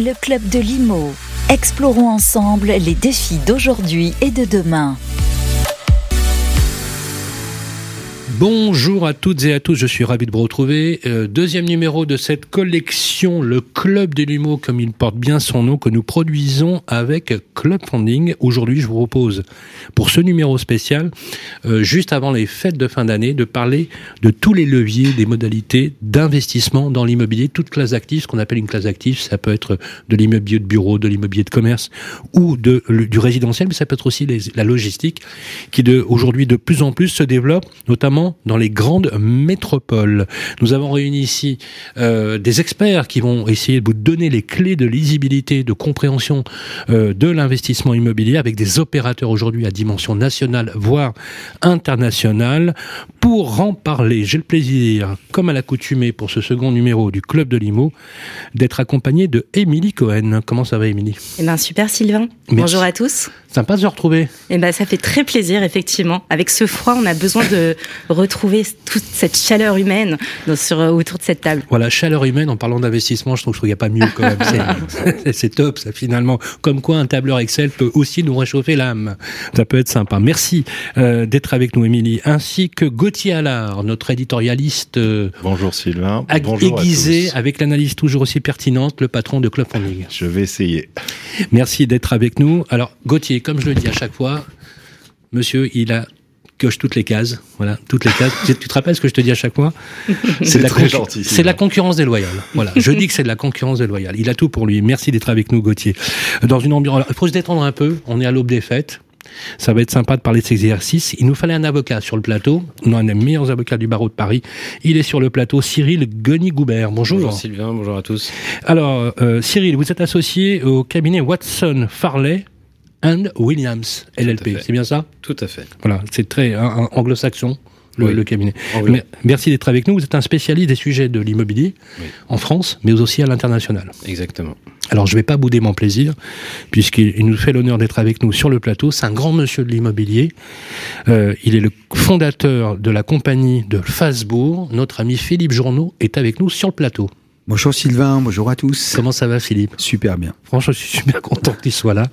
Le club de Limo. Explorons ensemble les défis d'aujourd'hui et de demain. Bonjour à toutes et à tous, je suis ravi de vous retrouver. Euh, deuxième numéro de cette collection, le Club de l'Humo, comme il porte bien son nom, que nous produisons avec Club Funding. Aujourd'hui, je vous propose, pour ce numéro spécial, euh, juste avant les fêtes de fin d'année, de parler de tous les leviers, des modalités d'investissement dans l'immobilier, toute classe active, ce qu'on appelle une classe active, ça peut être de l'immobilier de bureau, de l'immobilier de commerce ou du résidentiel, mais ça peut être aussi la logistique, qui aujourd'hui de plus en plus se développe, notamment dans les grandes métropoles. Nous avons réuni ici euh, des experts qui vont essayer de vous donner les clés de lisibilité, de compréhension euh, de l'investissement immobilier avec des opérateurs aujourd'hui à dimension nationale, voire internationale. Pour en parler, j'ai le plaisir, comme à l'accoutumée pour ce second numéro du Club de Limo, d'être accompagné de Émilie Cohen. Comment ça va, Émilie? Eh ben super, Sylvain. Bonjour à tous. Sympa de se retrouver. Eh ben ça fait très plaisir, effectivement. Avec ce froid, on a besoin de retrouver toute cette chaleur humaine sur, autour de cette table. Voilà, chaleur humaine, en parlant d'investissement, je trouve qu'il n'y a pas mieux quand même. C'est top, ça, finalement. Comme quoi, un tableur Excel peut aussi nous réchauffer l'âme. Ça peut être sympa. Merci euh, d'être avec nous, Émilie. Ainsi que Gauthier Allard, notre éditorialiste. Euh, Bonjour Sylvain. Bonjour aiguisé, avec l'analyse toujours aussi pertinente, le patron de Club Funding. Je vais essayer. Merci d'être avec nous. Alors, Gauthier, comme je le dis à chaque fois, monsieur, il a coche toutes les cases. Voilà, toutes les cases. tu te rappelles ce que je te dis à chaque fois? C'est très gentil. C'est de la concurrence déloyale. Voilà, je dis que c'est de la concurrence déloyale. Il a tout pour lui. Merci d'être avec nous, Gauthier. Dans une ambiance. Il faut se détendre un peu. On est à l'aube des fêtes. Ça va être sympa de parler de ces exercices. Il nous fallait un avocat sur le plateau. Nous, un des meilleurs avocats du barreau de Paris. Il est sur le plateau, Cyril Gueny-Goubert. Bonjour. Bonjour Sylvain, bonjour à tous. Alors, euh, Cyril, vous êtes associé au cabinet Watson Farley and Williams LLP. C'est bien ça? Tout à fait. Voilà, c'est très anglo-saxon. Le, cabinet. Merci d'être avec nous. Vous êtes un spécialiste des sujets de l'immobilier en France, mais aussi à l'international. Exactement. Alors, je ne vais pas bouder mon plaisir, puisqu'il nous fait l'honneur d'être avec nous sur le plateau. C'est un grand monsieur de l'immobilier. Euh, il est le fondateur de la compagnie de Fasbourg. Notre ami Philippe Journeau est avec nous sur le plateau. Bonjour Sylvain, bonjour à tous. Comment ça va Philippe? Super bien. Franchement, je suis super content qu'il soit là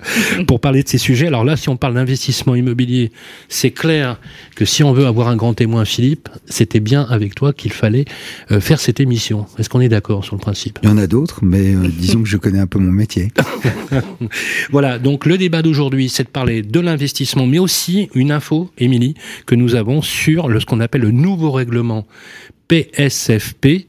pour parler de ces sujets. Alors là, si on parle d'investissement immobilier, c'est clair que si on veut avoir un grand témoin, Philippe, c'était bien avec toi qu'il fallait euh, faire cette émission. Est-ce qu'on est, d'accord sur le principe? Il y en a d'autres, mais euh, disons que je connais un peu mon métier. voilà, donc le débat d'aujourd'hui, c'est de parler de l'investissement, mais aussi une info, Émilie, que nous avons sur le, ce qu'on appelle le nouveau règlement PSFP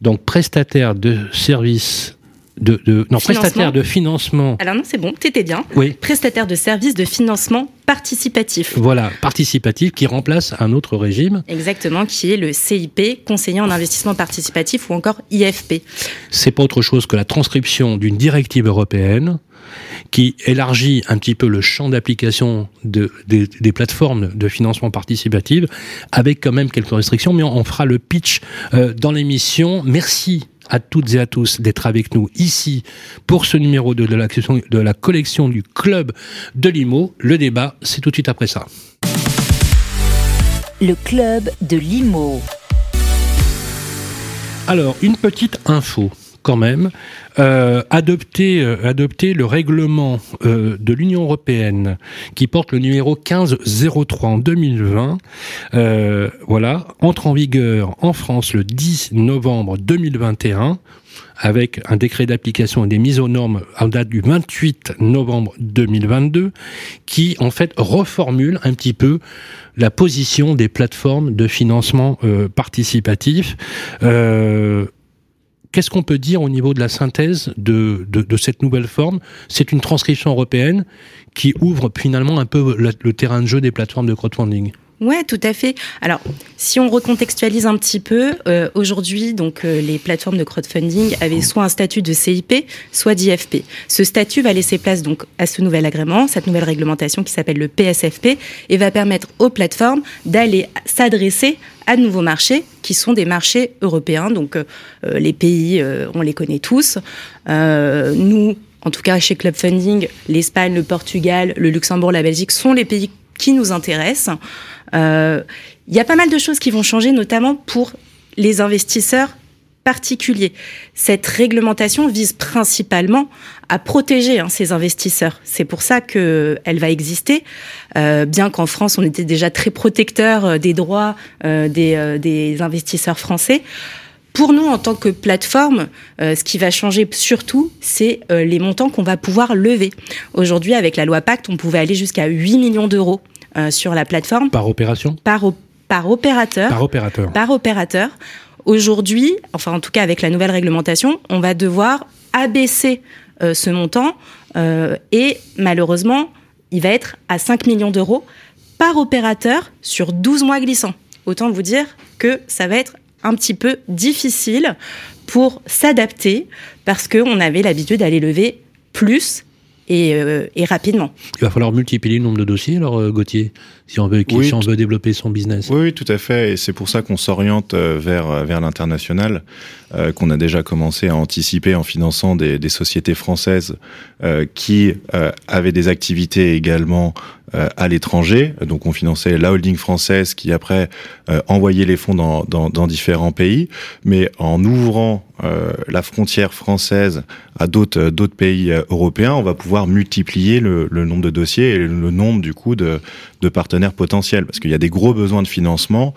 donc prestataire de services de, de, non prestataire de financement. Alors non, c'est bon, t'étais bien. Oui. Prestataire de services de financement participatif. Voilà, participatif qui remplace un autre régime. Exactement, qui est le CIP, conseiller en investissement participatif ou encore IFP. C'est pas autre chose que la transcription d'une directive européenne qui élargit un petit peu le champ d'application de, des, des, plateformes de financement participatif, avec quand même quelques restrictions, mais on, on fera le pitch euh, dans l'émission. Merci à toutes et à tous d'être avec nous ici pour ce numéro de, de, la, de la collection du Club de Limo. Le débat, c'est tout de suite après ça. Le Club de Limo. Alors, une petite info quand même, euh, adopter, euh, adopter le règlement euh, de l'Union européenne qui porte le numéro 1503 en 2020, euh, voilà, entre en vigueur en France le 10 novembre 2021 avec un décret d'application et des mises aux normes en date du 28 novembre 2022, qui en fait reformule un petit peu la position des plateformes de financement euh, participatif. Euh, Qu'est-ce qu'on peut dire au niveau de la synthèse de, cette nouvelle forme? C'est une transcription européenne qui ouvre finalement un peu le terrain de jeu des plateformes de crowdfunding. Ouais, tout à fait. Alors, si on recontextualise un petit peu, euh, aujourd'hui, donc euh, les plateformes de crowdfunding avaient soit un statut de CIP, soit d'IFP. Ce statut va laisser place donc à ce nouvel agrément, cette nouvelle réglementation qui s'appelle le PSFP, et va permettre aux plateformes d'aller s'adresser à de nouveaux marchés qui sont des marchés européens. Donc, euh, les pays, euh, on les connaît tous. Euh, nous, en tout cas chez Club Funding, l'Espagne, le Portugal, le Luxembourg, la Belgique sont les pays qui nous intéressent. Il euh, y a pas mal de choses qui vont changer, notamment pour les investisseurs particuliers. Cette réglementation vise principalement à protéger hein, ces investisseurs. C'est pour ça que elle va exister, euh, bien qu'en France on était déjà très protecteur euh, des droits euh, des, des investisseurs français. Pour nous, en tant que plateforme, ce qui va changer surtout, c'est les montants qu'on va pouvoir lever. Aujourd'hui, avec la loi Pacte, on pouvait aller jusqu'à 8 millions d'euros sur la plateforme. Par opération par, par opérateur. Par opérateur. Par opérateur. Aujourd'hui, enfin en tout cas avec la nouvelle réglementation, on va devoir abaisser euh, ce montant euh, et malheureusement, il va être à 5 millions d'euros par opérateur sur 12 mois glissants. Autant vous dire que ça va être un petit peu difficile pour s'adapter parce qu'on avait l'habitude d'aller lever plus euh, et, rapidement. Il va falloir multiplier le nombre de dossiers, alors euh, Gauthier, si on veut, si on veut développer son business. Oui, tout à fait. Et c'est pour ça qu'on s'oriente euh, vers vers l'international, qu'on a déjà commencé à anticiper en finançant des, des sociétés françaises qui avaient des activités également à l'étranger. Donc on finançait la holding française qui après envoyait les fonds dans, dans, dans différents pays. Mais en ouvrant euh, la frontière française à d'autres euh, d'autres pays euh, européens, on va pouvoir multiplier le, le, nombre de dossiers et le nombre du coup de, de partenaires potentiels, parce qu'il y a des gros besoins de financement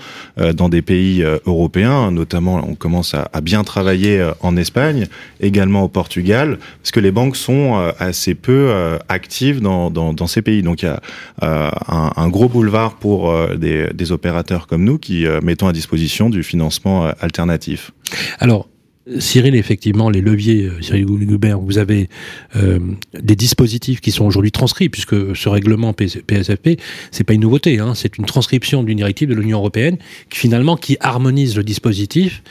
dans des pays européens, notamment on commence à, à, bien travailler en Espagne, également au Portugal, parce que les banques sont assez peu actives dans, dans, dans, ces pays. Donc il y a un, un, gros boulevard pour des, des opérateurs comme nous qui mettons à disposition du financement alternatif. Alors, Cyril, effectivement, les leviers, euh, Cyril Goubert, vous avez euh, des dispositifs qui sont aujourd'hui transcrits, puisque ce règlement PSFP, c'est pas une nouveauté, hein, c'est une transcription d'une directive de l'Union européenne qui finalement qui harmonise le dispositif.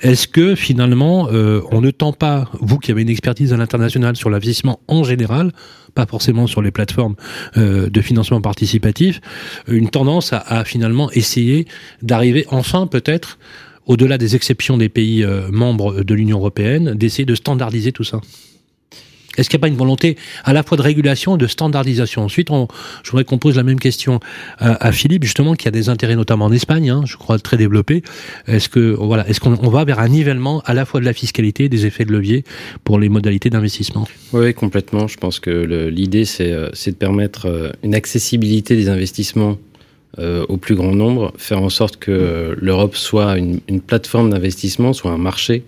Est-ce que finalement, euh, on ne tend pas, vous qui avez une expertise à l'international sur l'investissement en général, pas forcément sur les plateformes de financement participatif, une tendance à finalement essayer d'arriver enfin peut-être au-delà des exceptions des pays euh, membres de l'Union européenne, d'essayer de standardiser tout ça est-ce qu'il n'y a pas une volonté à la fois de régulation et de standardisation? Ensuite, je voudrais qu'on pose la même question à, Philippe, justement, qui a des intérêts notamment en Espagne, hein, je crois très développés. Est-ce voilà, est-ce qu'on va vers un nivellement à la fois de la fiscalité et des effets de levier pour les modalités d'investissement? Oui, complètement. Je pense que l'idée, euh, c'est de permettre euh, une accessibilité des investissements euh, au plus grand nombre, faire en sorte que l'Europe soit une, plateforme d'investissement, soit un marché.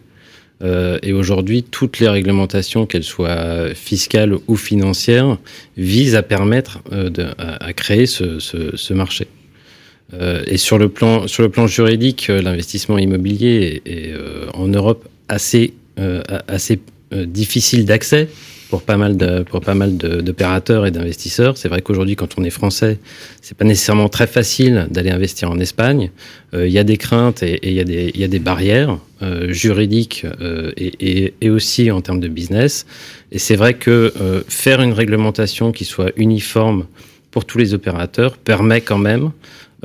Euh, et aujourd'hui, toutes les réglementations, qu'elles soient fiscales ou financières, visent à permettre euh, de, à, créer ce, marché. Et sur le plan, sur le plan juridique, l'investissement immobilier est, est en Europe assez, assez difficile d'accès pour pas mal de pour pas mal d'opérateurs et d'investisseurs. C'est vrai qu'aujourd'hui, quand on est français, c'est pas nécessairement très facile d'aller investir en Espagne. Euh, il y a des craintes et il y a des y a des barrières euh, juridiques euh, et, et, et, aussi en termes de business. Et c'est vrai que faire une réglementation qui soit uniforme pour tous les opérateurs permet quand même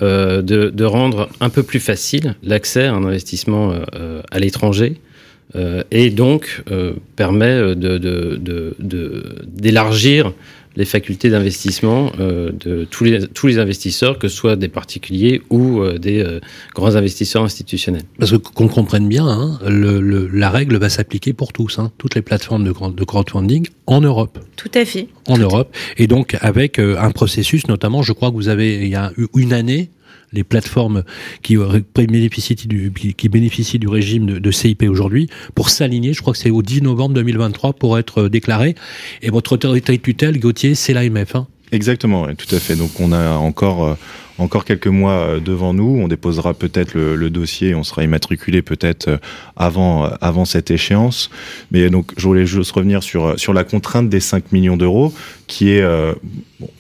de, de, rendre un peu plus facile l'accès à un investissement à l'étranger et donc euh, permet d'élargir les facultés d'investissement euh, de tous les, tous les investisseurs, que ce soit des particuliers ou des grands investisseurs institutionnels. Parce que qu'on comprenne bien, hein, le, la règle va s'appliquer pour tous, hein, toutes les plateformes de, de crowdfunding en Europe. Tout à fait. En Europe. Et donc avec un processus, notamment, je crois que vous avez, il y a une année, les plateformes qui bénéficient du, qui bénéficient du régime de, CIP aujourd'hui pour s'aligner. Je crois que c'est au 10 novembre 2023 pour être déclaré. Et votre autorité de tutelle, Gauthier, c'est l'AMF. Hein Exactement, tout à fait. Donc on a encore euh, encore quelques mois euh, devant nous. On déposera peut-être le, le, dossier, on sera immatriculé peut-être euh, avant avant cette échéance. Mais donc je voulais juste revenir sur sur la contrainte des 5 millions d'euros qui est euh,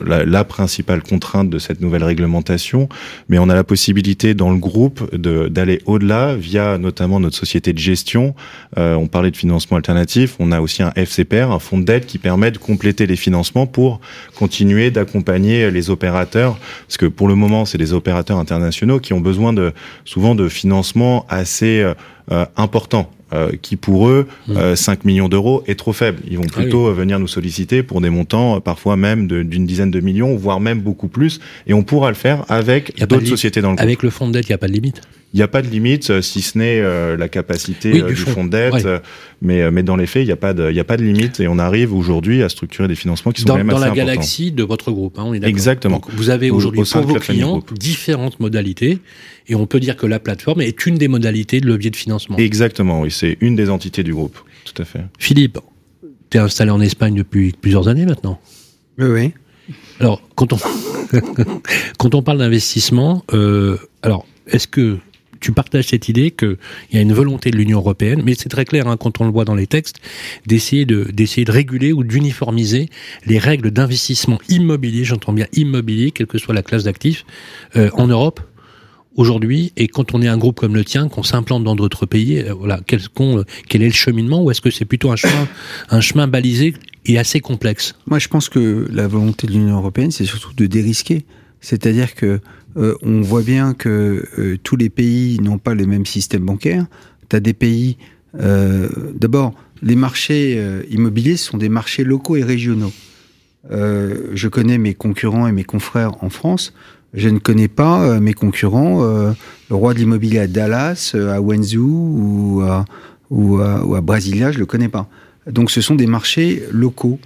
la, principale contrainte de cette nouvelle réglementation, mais on a la possibilité dans le groupe d'aller au-delà via notamment notre société de gestion. Euh, on parlait de financement alternatif, on a aussi un FCPR, un fonds d'aide qui permet de compléter les financements pour continuer d'accompagner les opérateurs, parce que pour le moment, c'est des opérateurs internationaux qui ont besoin de souvent de financements assez euh, importants euh, qui pour eux, Mm. euh, 5 millions d'euros est trop faible. Ils vont Ah plutôt euh, venir nous solliciter pour des montants euh, parfois même d'une dizaine de millions, voire même beaucoup plus. Et on pourra le faire avec d'autres sociétés dans le groupe. Avec le fonds de dette, il n'y a pas de limite? Il n'y a pas de limite, si ce n'est euh, la capacité Oui, du du fonds. de dette. Ouais. mais, mais dans les faits, il n'y a, pas de- y a pas de limite et on arrive aujourd'hui à structurer des financements qui sont Dans, même dans assez la importants. galaxie de votre groupe, hein, on est d'accord. Exactement. Donc, vous avez Au- aujourd'hui pour vos clients différentes modalités et on peut dire que la plateforme est une des modalités de levier de financement. Exactement, oui, c'est une des entités du groupe. Tout à fait. Philippe, tu es installé en Espagne depuis plusieurs années maintenant. Oui, oui. Alors, quand on, quand on parle d'investissement, euh, alors, est-ce que tu partages cette idée qu'il y a une volonté de l'Union européenne, mais c'est très clair hein, quand on le voit dans les textes, d'essayer de, d'essayer de réguler ou d'uniformiser les règles d'investissement immobilier, j'entends bien immobilier, quelle que soit la classe d'actifs, euh, en Europe? Aujourd'hui, et quand on est un groupe comme le tien, qu'on s'implante dans d'autres pays, euh, voilà, quel, est le cheminement, ou est-ce que c'est plutôt un chemin, balisé et assez complexe? Moi, je pense que la volonté de l'Union européenne, c'est surtout de dérisquer. C'est-à-dire que euh, on voit bien que euh, tous les pays n'ont pas le même système bancaire. Tu as des pays. D'abord, les marchés immobiliers sont des marchés locaux et régionaux. Je connais mes concurrents et mes confrères en France. Je ne connais pas euh, mes concurrents, euh, le roi de l'immobilier à Dallas, euh, à Wenzhou ou à, Brasilia, je le connais pas. Donc ce sont des marchés locaux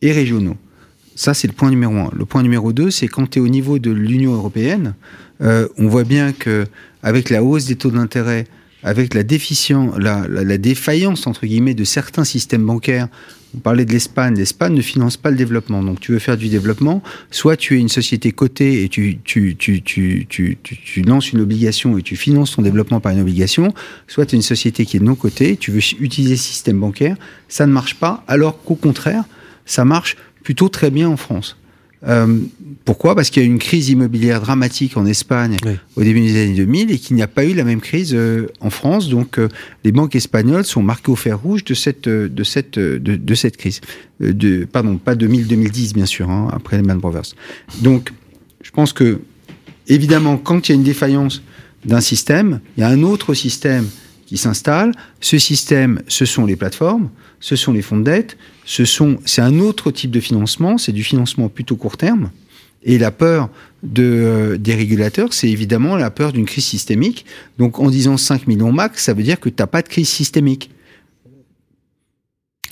et régionaux. Ça, c'est le point numéro un. Le point numéro deux, c'est quand tu es au niveau de l'Union européenne, on voit bien que avec la hausse des taux d'intérêt, avec la, défaillance, de certains systèmes bancaires, on parlait de l'Espagne, l'Espagne ne finance pas le développement. Donc tu veux faire du développement, soit tu es une société cotée et tu, tu, tu, tu, lances une obligation et tu finances ton développement par une obligation, soit tu es une société qui est non cotée, tu veux utiliser ce système bancaire, ça ne marche pas, alors qu'au contraire, ça marche plutôt très bien en France. Euh, pourquoi? Parce qu'il y a eu une crise immobilière dramatique en Espagne Oui. au début des années 2000 et qu'il n'y a pas eu la même crise euh, en France. Donc, euh, les banques espagnoles sont marquées au fer rouge de cette, de cette, de, de cette crise. De, pardon, pas 2000-2010, bien sûr, hein, après les Man Brothers. Donc, je pense que, évidemment, quand il y a une défaillance d'un système, il y a un autre système qui s'installe. Ce système, ce sont les plateformes, ce sont les fonds de dette, ce sont, c'est un autre type de financement, c'est du financement plutôt court terme. Et la peur de, euh, des régulateurs, c'est évidemment la peur d'une crise systémique. Donc en disant 5 millions max, ça veut dire que tu n'as pas de crise systémique.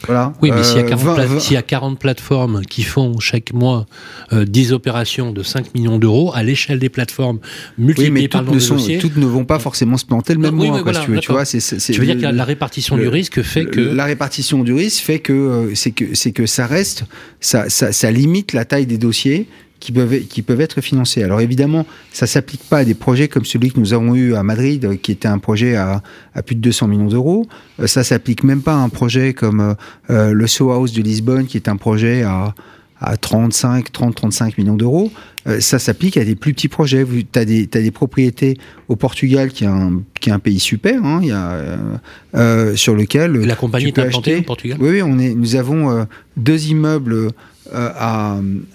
Voilà. Oui, mais s'il y, a Euh, 40 vingt- pla- vingt- s'il y a 40 plateformes qui font chaque mois euh, 10 opérations de 5 millions d'euros, à l'échelle des plateformes oui, multipliées mais par toutes ne, sont, dossiers, toutes ne vont pas forcément se planter le même oui, mois, quoi, voilà, si tu veux. Tu vois, c'est, veux dire que la, répartition le- du risque fait que... La répartition du risque fait que euh, c'est que c'est que ça reste, ça, ça, ça limite la taille des dossiers qui peuvent qui peuvent être financés. Alors évidemment, ça s'applique pas à des projets comme celui que nous avons eu à Madrid, euh, qui était un projet à, à plus de 200 millions d'euros. Euh, Ça s'applique même pas à un projet comme euh, le Soho House de Lisbonne, qui est un projet à à 35, 30, 35 millions d'euros. Euh, ça s'applique à des plus petits projets. Tu as des, t'as des propriétés au Portugal, qui est un, qui est un pays super, hein, y a, euh, sur lequel La compagnie tu est implantée acheter- au Portugal? Oui, oui, on est, nous avons deux immeubles euh,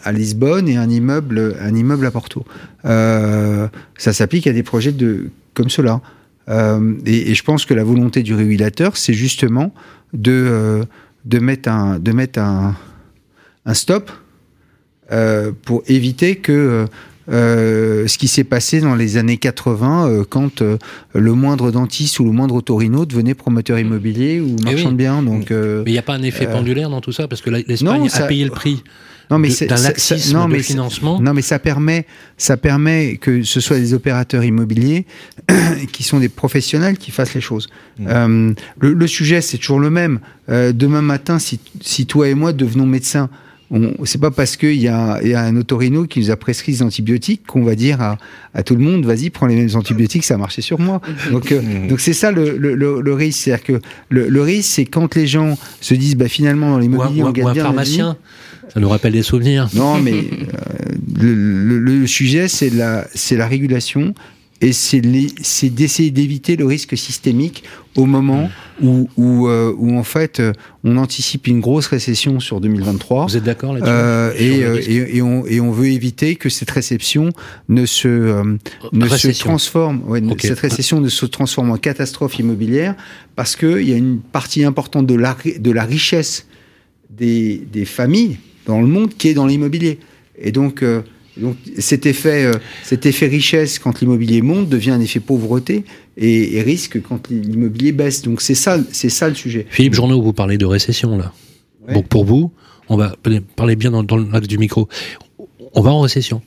à, Lisbonne et un immeuble, un immeuble à Porto. Euh, ça s'applique à des projets de, comme cela. Euh, et, et je pense que la volonté du régulateur, c'est justement de, de mettre un, de mettre un, un stop pour éviter que euh, ce qui s'est passé dans les années 80, euh, quand euh, le moindre dentiste ou le moindre otorino devenait promoteur immobilier ou Eh marchand oui. de biens. Donc, Mais il n'y a pas un effet pendulaire dans tout ça Parce que l'Espagne non, a ça- payé le prix non, mais de- c'est- d'un ça- laxisme ça- non, de mais c'est- financement. Non, mais ça permet, ça permet que ce soit des opérateurs immobiliers qui sont des professionnels qui fassent les choses. Mmh. Euh, le, le sujet, c'est toujours le même. Euh, demain matin, si, si toi et moi devenons médecins, c'est pas parce qu'il y a, il y a un otorino qui nous a prescrit des antibiotiques qu'on va dire à, à tout le monde, vas-y, prends les mêmes antibiotiques, ça a marché sur moi. Donc, euh, Mmh. donc c'est ça le, le, le, le risque. C'est-à-dire que le, le risque, c'est quand les gens se disent, bah, finalement, dans l'immobilier, on gagne ou un bien notre vie. pharmacien Ça nous rappelle des souvenirs. Non, mais euh, le, le- le sujet, c'est la, c'est la régulation et c'est d'essayer d'éviter le risque systémique au moment où, où, euh, où, en fait on anticipe une grosse récession sur 2023. Vous êtes d'accord là-dessus euh, et, et, et, on, et, on, veut éviter que cette réception ne se, euh, ne se transforme, ouais, okay. cette récession ne se transforme en catastrophe immobilière parce qu'il y a une partie importante de la, de la richesse des, des familles dans le monde qui est dans l'immobilier. Et donc, euh, donc cet effet, euh, cet effet richesse quand l'immobilier monte devient un effet pauvreté et, et risque quand l'immobilier baisse. Donc c'est ça, c'est ça le sujet. Philippe Journeau, vous parlez de récession là. Ouais. Donc pour vous, on va parler bien dans, dans l'axe du micro. On va en récession.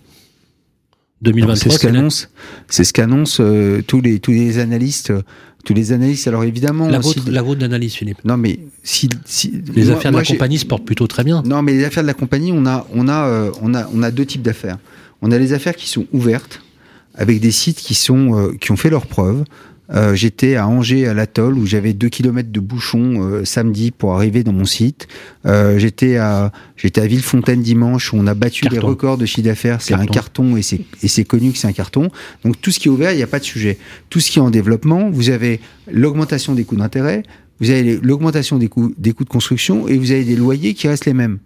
2023. C'est ce qu'annonce, c'est ce qu'annoncent euh, tous les tous les analystes. Tous les analystes, alors évidemment. La vôtre, la vôtre d'analyse, Philippe. Non, mais si, si les moi, affaires de la compagnie se portent plutôt très bien. Non, mais les affaires de la compagnie, on a, on a, euh, on a, on a deux types d'affaires. On a les affaires qui sont ouvertes, avec des sites qui sont, euh, qui ont fait leurs preuves. Euh, J'étais à Angers, à l'atoll, où j'avais deux kilomètres de bouchons euh, samedi pour arriver dans mon site. Euh, j'étais à j'étais à Villefontaine dimanche, où on a battu carton. les records de chiffre d'affaires. C'est un carton et c'est et c'est connu que c'est un carton. Donc tout ce qui est ouvert, il n'y a pas de sujet. Tout ce qui est en développement, vous avez l'augmentation des coûts d'intérêt, vous avez l'augmentation des coûts des coûts de construction et vous avez des loyers qui restent les mêmes.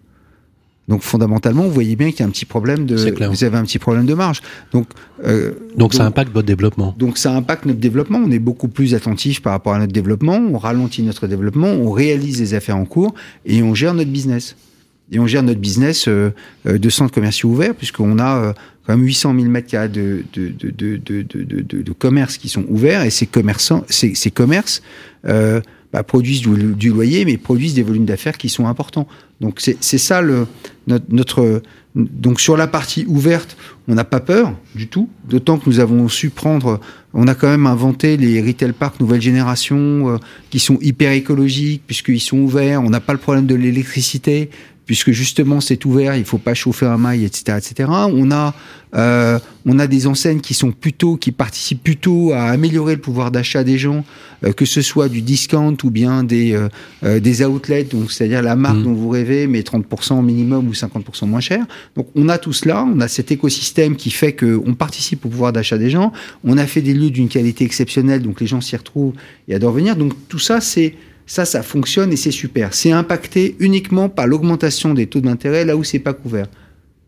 Donc fondamentalement, vous voyez bien qu'il y a un petit problème de, vous avez un petit problème de marge. Donc, euh, donc, donc ça impacte votre développement. Donc ça impacte notre développement. On est beaucoup plus attentif par rapport à notre développement. On ralentit notre développement, on réalise les affaires en cours et on gère notre business. Et on gère notre business euh, de centres commerciaux ouverts puisqu'on a euh, quand même 800 000 mètres carrés de, de, de, de, de, commerces qui sont ouverts et ces commerçants, ces, ces commerces. Euh, bah, produisent du, loyer, mais produisent des volumes d'affaires qui sont importants. Donc c'est ça notre, donc sur la partie ouverte, on n'a pas peur du tout, d'autant que nous avons su prendre, on a quand même inventé les retail parks nouvelle génération euh, qui sont hyper écologiques puisqu'ils sont ouverts, on n'a pas le problème de l'électricité puisque justement c'est ouvert, il faut pas chauffer un mail, etc., etc. On a euh, on a des enseignes qui sont plutôt qui participent plutôt à améliorer le pouvoir d'achat des gens, euh, que ce soit du discount ou bien des euh, des outlets, donc c'est-à-dire la marque mmh. dont vous rêvez, mais 30% minimum ou 50% moins cher. Donc on a tout cela, on a cet écosystème qui fait que on participe au pouvoir d'achat des gens. On a fait des lieux d'une qualité exceptionnelle, donc les gens s'y retrouvent et adorent venir. Donc tout ça c'est ça, ça fonctionne et c'est super. C'est impacté uniquement par l'augmentation des taux d'intérêt là où c'est pas couvert.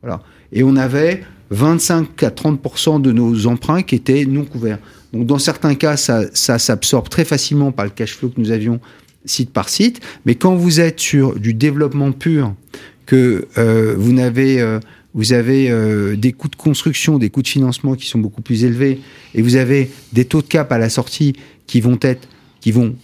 Voilà. Et on avait 25 à 30% de nos emprunts qui étaient non couverts. Donc dans certains cas, ça, ça s'absorbe très facilement par le cash flow que nous avions site par site. Mais quand vous êtes sur du développement pur, que euh, vous n'avez euh, avez euh, des coûts de construction, des coûts de financement qui sont beaucoup plus élevés, et vous avez des taux de cap à la sortie qui vont être, qui vont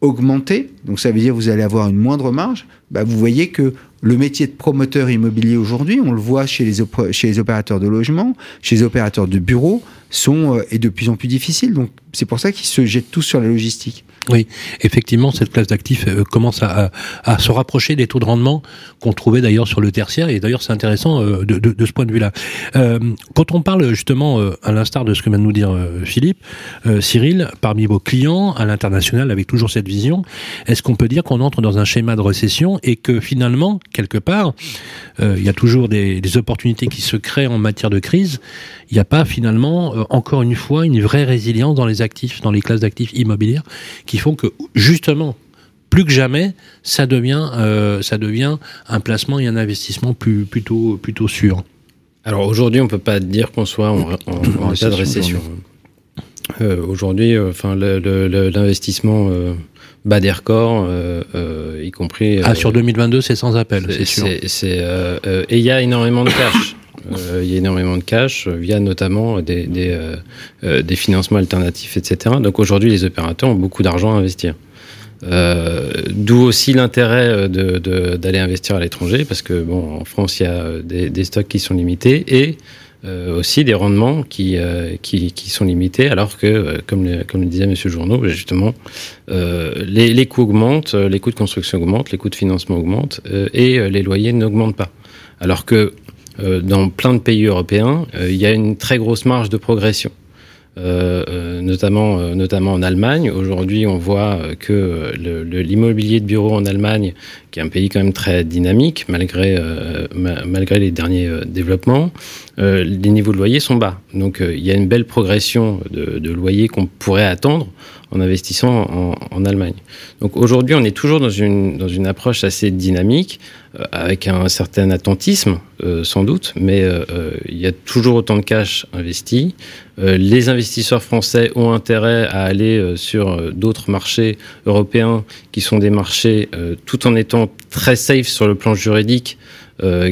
augmenter, donc ça veut dire que vous allez avoir une moindre marge, bah vous voyez que le métier de promoteur immobilier aujourd'hui, on le voit chez les, chez les opérateurs de logement, chez les opérateurs de bureaux, sont, euh, est de plus en plus difficile. Donc c'est pour ça qu'ils se jettent tous sur la logistique. Oui, effectivement, cette classe d'actifs euh, commence à, se rapprocher des taux de rendement qu'on trouvait d'ailleurs sur le tertiaire. Et d'ailleurs, c'est intéressant euh, de, de, ce point de vue-là. Quand on parle justement, à l'instar de ce que vient de nous dire Philippe, Cyril, parmi vos clients à l'international, avec toujours cette vision, est-ce qu'on peut dire qu'on entre dans un schéma de récession et que finalement, quelque part, il y a toujours des, des, opportunités qui se créent en matière de crise Il n'y a pas finalement, encore une fois, une vraie résilience dans les actifs, dans les classes d'actifs immobilières qui font que justement plus que jamais, ça devient, euh, ça devient un placement et un investissement plus, plutôt, plutôt sûr. Alors aujourd'hui, on peut pas dire qu'on soit en, en, en état de récession. Euh, aujourd'hui, euh, enfin, l'investissement euh, bat des records, euh, y compris. ah, sur 2022, c'est sans appel, c'est sûr. C'est, et il y a énormément de cash. Euh, il y a énormément de cash via notamment des, des, euh, euh, des financements alternatifs, etc. Donc aujourd'hui, les opérateurs ont beaucoup d'argent à investir. Euh, D'où aussi l'intérêt d'aller de, de, investir à l'étranger, parce que bon, en France, il y a des, des stocks qui sont limités et euh, aussi des rendements qui, euh, qui, qui, sont limités, alors que, comme, le, comme le disait Monsieur Journeau, justement, les, les coûts augmentent, les coûts de construction augmentent, les coûts de financement augmentent et les loyers n'augmentent pas. Alors que euh, dans plein de pays européens, euh, il y a une très grosse marge de progression. Euh, notamment, notamment en Allemagne. Aujourd'hui, on voit que l'immobilier de bureau en Allemagne, qui est un pays quand même très dynamique malgré, malgré les derniers développements, euh, les niveaux de loyer sont bas. Donc euh, il y a une belle progression de, de loyer qu'on pourrait attendre en investissant en, Allemagne. Donc aujourd'hui, on est toujours dans une, dans une approche assez dynamique, euh, avec un certain attentisme, euh, sans doute, mais euh, il y a toujours autant de cash investi. les investisseurs français ont intérêt à aller sur d'autres marchés européens qui sont des marchés tout en étant très safe sur le plan juridique.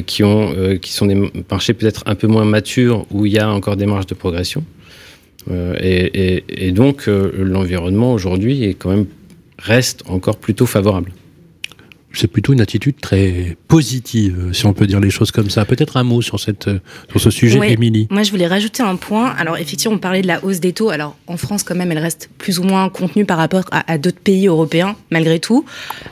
qui, ont, qui sont des marchés peut-être un peu moins matures où il y a encore des marges de progression. Euh, et, et, et, donc, euh, l'environnement aujourd'hui est quand même reste encore plutôt favorable c'est plutôt une attitude très positive, si on peut dire les choses comme ça. Peut-être un mot sur, cette, sur ce sujet, ouais, Émilie. Moi, je voulais rajouter un point. Alors, effectivement, on parlait de la hausse des taux. Alors, en France, quand même, elle reste plus ou moins contenue par rapport à, à d'autres pays européens, malgré tout.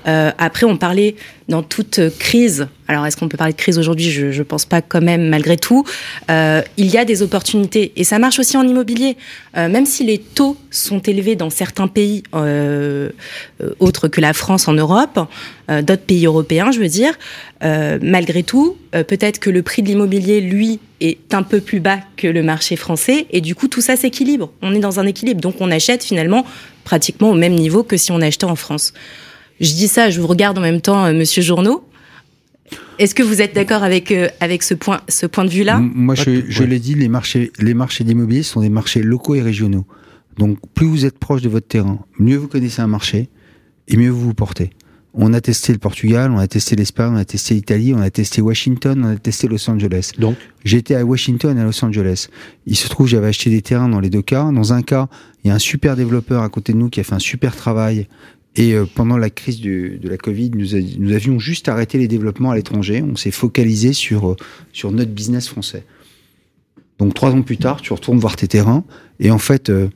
Euh, après, on parlait dans toute crise, alors est-ce qu'on peut parler de crise aujourd'hui? Je ne pense pas quand même, malgré tout. Euh, il y a des opportunités et ça marche aussi en immobilier. Euh, même si les taux sont élevés dans certains pays euh, autres que la France en Europe, euh, d'autres pays européens, je veux dire, euh, malgré tout, euh, peut-être que le prix de l'immobilier, lui, est un peu plus bas que le marché français et du coup tout ça s'équilibre. On est dans un équilibre, donc on achète finalement pratiquement au même niveau que si on achetait en France. Je dis ça, je vous regarde en même temps, euh, Monsieur Journeau. Est-ce que vous êtes d'accord avec euh, avec ce point ce point de vue là Moi, je, je ouais. l'ai dit, les marchés les marchés d'immobilier sont des marchés locaux et régionaux. Donc, plus vous êtes proche de votre terrain, mieux vous connaissez un marché et mieux vous vous portez. On a testé le Portugal, on a testé l'Espagne, on a testé l'Italie, on a testé Washington, on a testé Los Angeles. Donc, j'étais à Washington et à Los Angeles. Il se trouve, j'avais acheté des terrains dans les deux cas. Dans un cas, il y a un super développeur à côté de nous qui a fait un super travail et euh, pendant la crise du, de la Covid, nous, a, nous, avions juste arrêté les développements à l'étranger. On s'est focalisé sur, euh, sur notre business français. Donc trois ans plus tard, tu retournes voir tes terrains. Et en fait, euh,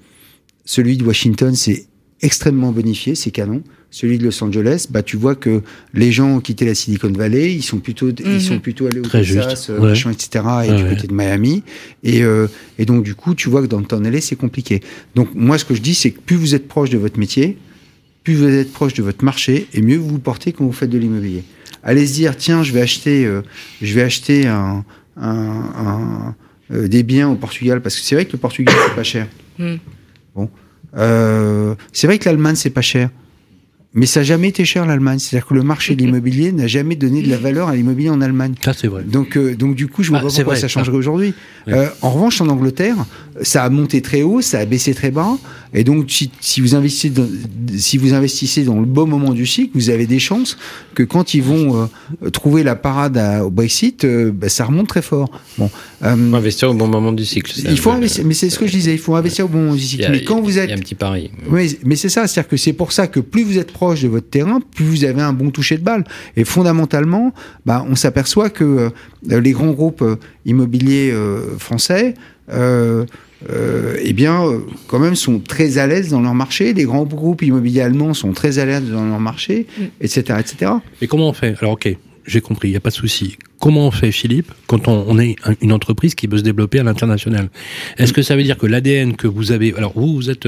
celui de Washington, c'est extrêmement bonifié, c'est canon. Celui de Los Angeles, bah, tu vois que les gens ont quitté la Silicon Valley, ils sont plutôt, ils sont plutôt allés au Très Texas, ouais. machin, etc., et ouais, du côté de Miami. Et, euh, et donc, du coup, tu vois que dans le temps LA, c'est compliqué. Donc, moi, ce que je dis, c'est que plus vous êtes proche de votre métier, plus vous êtes proche de votre marché et mieux vous vous portez quand vous faites de l'immobilier. Allez se dire tiens, je vais acheter, euh, je vais acheter un, un, un euh, des biens au Portugal parce que c'est vrai que le Portugal c'est pas cher. Mm. Bon, euh, c'est vrai que l'Allemagne c'est pas cher. Mais ça n'a jamais été cher l'Allemagne. C'est-à-dire que le marché de l'immobilier n'a jamais donné de la valeur à l'immobilier en Allemagne. Ça, c'est vrai. Donc, euh, donc du coup, je vois ah, pas pourquoi vrai, ça changerait aujourd'hui. Oui. Euh, en revanche, en Angleterre, ça a monté très haut, ça a baissé très bas. Et donc, si, si, vous investissez dans, si vous investissez dans le bon moment du cycle, vous avez des chances que quand ils vont euh, trouver la parade à, au Brexit, euh, bah, ça remonte très fort. Bon, il faut investir au bon moment du cycle. Il faut investir, mais c'est ce que je disais, il faut investir au bon moment du cycle. A, mais quand vous êtes, il y a un petit pari. Oui, mais c'est ça, c'est-à-dire que c'est pour ça que plus vous êtes proche de votre terrain, plus vous avez un bon toucher de balle. Et fondamentalement, bah, on s'aperçoit que euh, les grands groupes euh, immobiliers euh, français, euh, eh bien, quand même, sont très à l'aise dans leur marché. Les grands groupes immobiliers allemands sont très à l'aise dans leur marché, etc., Mm. etc. Et comment on fait? Alors, ok, j'ai compris, il n'y a pas de souci. Comment on fait, Philippe, quand on, on, est une entreprise qui veut se développer à l'international? Est-ce que ça veut dire que l'ADN que vous avez, alors vous, vous êtes,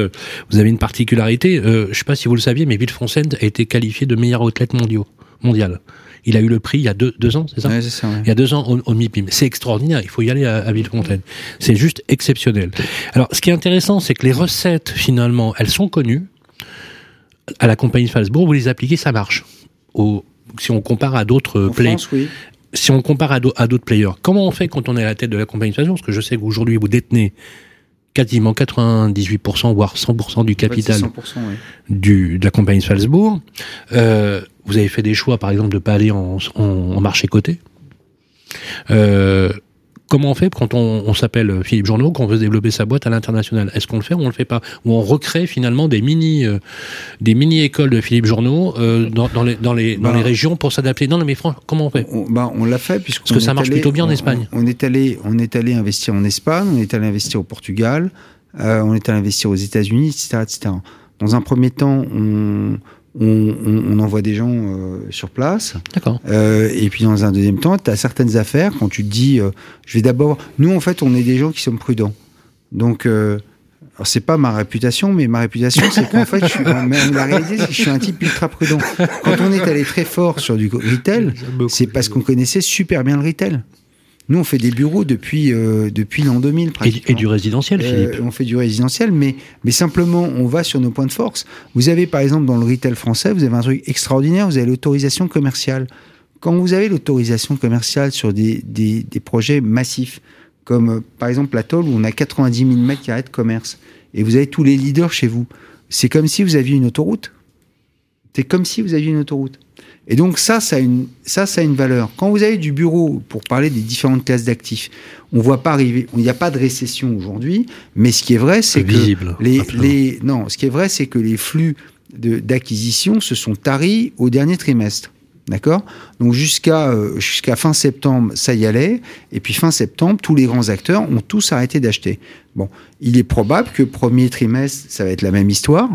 vous avez une particularité. Euh, je ne sais pas si vous le saviez, mais Villefontaine a été qualifié de meilleur athlète mondial. mondial. Il a eu le prix il y a deux, deux ans, c'est ça, ouais, ça ouais. Il y a deux ans au, au MIPIM. C'est extraordinaire. Il faut y aller à, à Villefontaine. C'est juste exceptionnel. Alors, ce qui est intéressant, c'est que les recettes, finalement, elles sont connues. À la compagnie de Falsbourg, vous les appliquez, ça marche. Au, si on compare à d'autres players. Oui. Si on compare à d'autres players, comment on fait quand on est à la tête de la compagnie de Falsbourg Parce que je sais qu'aujourd'hui, vous détenez quasiment 98%, voire 100% du capital 100%, oui. du, de la compagnie de Salzbourg. Euh, vous avez fait des choix, par exemple, de ne pas aller en, en, en marché coté. Euh, comment on fait quand on, on s'appelle Philippe Journeau, qu'on veut développer sa boîte à l'international? Est-ce qu'on le fait ou on le fait pas? Ou on recrée finalement des mini, euh, des mini écoles de Philippe Journeau euh, dans, dans, les, dans, les, dans bah, les régions pour s'adapter? Non, mais franchement, comment on fait? On, bah, on l'a fait puisque parce que ça marche allé, plutôt bien en Espagne. On, est allé, on est allé investir en Espagne, on est allé investir au Portugal, euh, on est allé investir aux États-Unis, etc., etc. Dans un premier temps, on on, on, on, envoie des gens euh, sur place. D'accord. Euh, et puis dans un deuxième temps, tu as certaines affaires quand tu te dis, euh, je vais d'abord. Nous, en fait, on est des gens qui sommes prudents. Donc, c'est pas ma réputation, mais ma réputation, c'est qu'en fait, je suis, mais la réalité, c'est que je suis un type ultra prudent. Quand on est allé très fort sur du retail, c'est parce qu'on connaissait super bien le retail. Nous, on fait des bureaux depuis, euh, depuis l'an 2000, Et, du résidentiel, Philippe On fait du résidentiel, mais, mais simplement, on va sur nos points de force. Vous avez, par exemple, dans le retail français, vous avez un truc extraordinaire, vous avez l'autorisation commerciale. Quand vous avez l'autorisation commerciale sur des, des, des, projets massifs, comme euh, par exemple la Toll, où on a 90 000 mètres carrés de commerce, et vous avez tous les leaders chez vous, c'est comme si vous aviez une autoroute. C'est comme si vous aviez une autoroute. Et donc ça, ça a une, ça, ça a une valeur. Quand vous avez du bureau, pour parler des différentes classes d'actifs, on voit pas arriver, il n'y a pas de récession aujourd'hui, mais ce qui est vrai, c'est que les, les, non, ce qui est vrai, c'est que les flux d'acquisition se sont taris au dernier trimestre. D'accord? Donc jusqu'à euh, jusqu'à fin septembre, ça y allait. Et puis fin septembre, tous les grands acteurs ont tous arrêté d'acheter. Bon, il est probable que premier trimestre, ça va être la même histoire.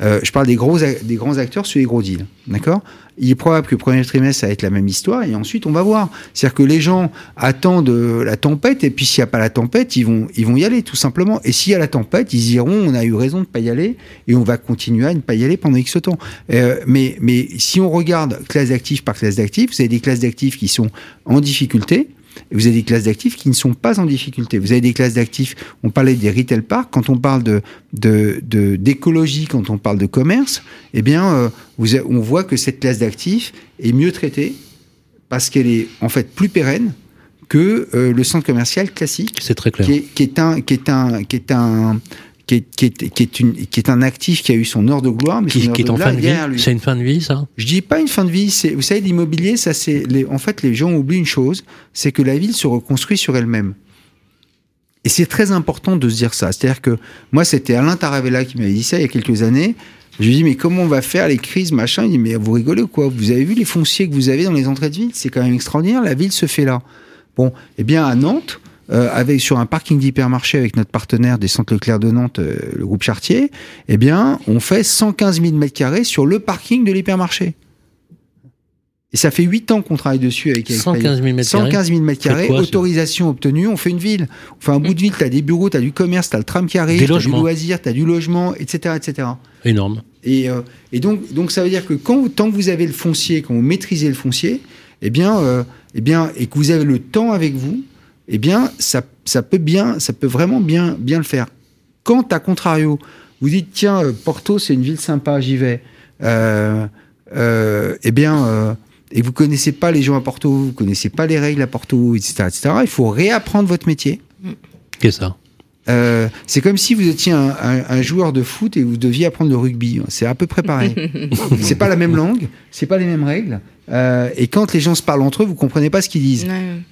Euh, je parle des, gros, des grands acteurs sur les gros deals. D'accord? Il est probable que le premier trimestre, ça va être la même histoire, et ensuite, on va voir. C'est-à-dire que les gens attendent la tempête, et puis s'il n'y a pas la tempête, ils vont, ils vont y aller, tout simplement. Et s'il y a la tempête, ils iront, on a eu raison de ne pas y aller, et on va continuer à ne pas y aller pendant X temps. Euh, mais, mais si on regarde classe d'actifs par classe d'actifs, vous avez des classes d'actifs qui sont en difficulté, vous avez des classes d'actifs qui ne sont pas en difficulté. Vous avez des classes d'actifs, on parlait des retail parks, quand on parle de, d'écologie, quand on parle de commerce, eh bien, euh, vous on voit que cette classe d'actifs est mieux traitée parce qu'elle est en fait plus pérenne que euh, le centre commercial classique. C'est très clair. qui est un, qui est un, qui est un, qui est, qui, est, qui, est une, qui est un actif qui a eu son heure de gloire, mais qui, est en fin de vie. C'est une fin de vie, ça Je dis pas une fin de vie. C'est, vous savez, l'immobilier, ça, c'est, en fait, les gens oublient une chose, c'est que la ville se reconstruit sur elle-même. Et c'est très important de se dire ça. C'est-à-dire que moi, c'était Alain Taravella qui m'avait dit ça il y a quelques années. Je lui dis, mais comment on va faire les crises, machin? Il dit, mais vous rigolez ou quoi? Vous avez vu les fonciers que vous avez dans les entrées de ville? C'est quand même extraordinaire. La ville se fait là. Bon, eh bien, à Nantes, euh, avec sur un parking d'hypermarché avec notre partenaire des centres Leclerc de Nantes, euh, le groupe Chartier, eh bien, on fait 115 000 mètres carrés sur le parking de l'hypermarché. Et ça fait 8 ans qu'on travaille dessus avec 115 000 mètres 115 000 mètres carrés, autorisation obtenue, on fait une ville. On fait un bout de ville, tu as des bureaux, tu as du commerce, tu as le tram qui arrive, tu as du loisir, tu as du logement, etc. etc. Énorme. Et, euh, et, donc, donc ça veut dire que quand, tant que vous avez le foncier, quand vous maîtrisez le foncier, eh bien, euh, eh bien, et que vous avez le temps avec vous, eh bien, ça, ça peut bien, ça peut vraiment bien, bien le faire. Quand, à contrario, vous dites, tiens, euh, Porto, c'est une ville sympa, j'y vais, euh, euh, eh bien, euh, et vous connaissez pas les gens à Porto, vous connaissez pas les règles à Porto, etc., etc., il faut réapprendre votre métier. Qu'est-ce ça? Euh, c'est comme si vous étiez un, un, un, joueur de foot et vous deviez apprendre le rugby. C'est à peu près pareil. c'est pas la même langue, c'est pas les mêmes règles. Euh, et quand les gens se parlent entre eux, vous comprenez pas ce qu'ils disent.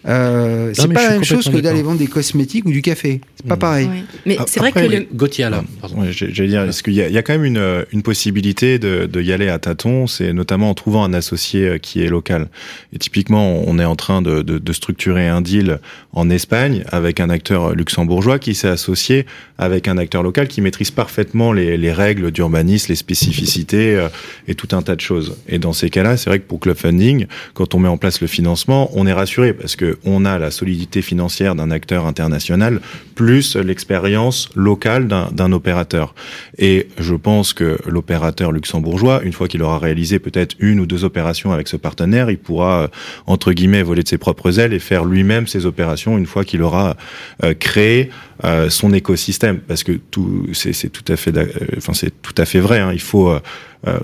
Euh, c'est pas la même chose que d'aller vendre des cosmétiques ou du café. C'est pas mm. pareil. Mais c'est vrai que le... Gauthier là. J'allais dire, est-ce qu'il y, y, a quand même une, une possibilité de, de, y aller à tâtons, c'est notamment en trouvant un associé euh, qui est local. Et typiquement, on est en train de, de, de structurer un deal en Espagne avec un acteur luxembourgeois qui s'est associé avec un acteur local qui maîtrise parfaitement les, les règles d'urbanisme, les spécificités euh, et tout un tas de choses. Et dans ces cas-là, c'est vrai que pour Club funding, quand on met en place le financement, on est rassuré parce que on a la solidité financière d'un acteur international plus l'expérience locale d'un opérateur. Et je pense que l'opérateur luxembourgeois, une fois qu'il aura réalisé peut-être une ou deux opérations avec ce partenaire, il pourra entre guillemets voler de ses propres ailes et faire lui-même ses opérations une fois qu'il aura euh, créé euh, son écosystème parce que tout c'est tout à fait enfin c'est tout à fait vrai hein. il faut euh, euh,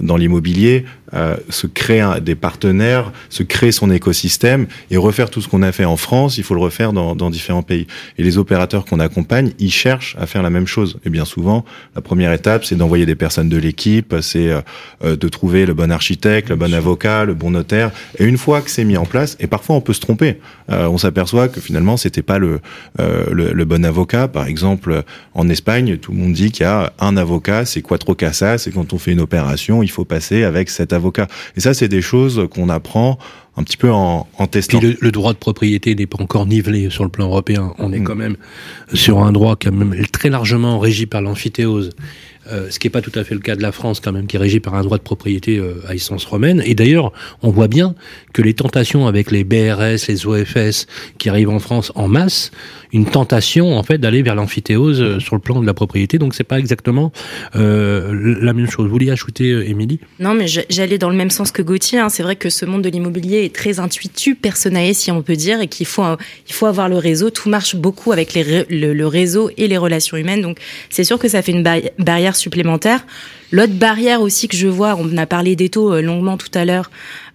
dans l'immobilier, euh, se créer un, des partenaires, se créer son écosystème et refaire tout ce qu'on a fait en France, il faut le refaire dans, dans différents pays. Et les opérateurs qu'on accompagne, ils cherchent à faire la même chose. Et bien souvent, la première étape, c'est d'envoyer des personnes de l'équipe, c'est euh, de trouver le bon architecte, le bon avocat, le bon notaire. Et une fois que c'est mis en place, et parfois on peut se tromper, on s'aperçoit que finalement c'était pas le, le, le bon avocat. Par exemple, en Espagne, tout le monde dit qu'il y a un avocat, c'est Quattro Casas, c'est quand on fait une opération il faut passer avec cet avocat. Et ça, c'est des choses qu'on apprend un petit peu en, en testant. Puis le, droit de propriété n'est pas encore nivelé sur le plan européen. On est mm. quand même sur un droit quand même très largement régi par l'amphithéose. euh, ce qui n'est pas tout à fait le cas de la France quand même, qui est régie par un droit de propriété euh, à essence romaine. Et d'ailleurs, on voit bien que les tentations avec les BRS, les OFS qui arrivent en France en masse, une tentation en fait d'aller vers l'amphithéose euh, sur le plan de la propriété. Donc c'est pas exactement euh, la même chose. Vous vouliez ajouter, euh, Émilie? Non, mais j'allais dans le même sens que Gauthier. hein. C'est vrai que ce monde de l'immobilier est très intuitu, personnalisé, si on peut dire, et qu'il faut, il faut avoir le réseau. Tout marche beaucoup avec le, réseau et les relations humaines. Donc, c'est sûr que ça fait une barri- barrière supplémentaire. L'autre barrière aussi que je vois, on a parlé des taux longuement tout à l'heure,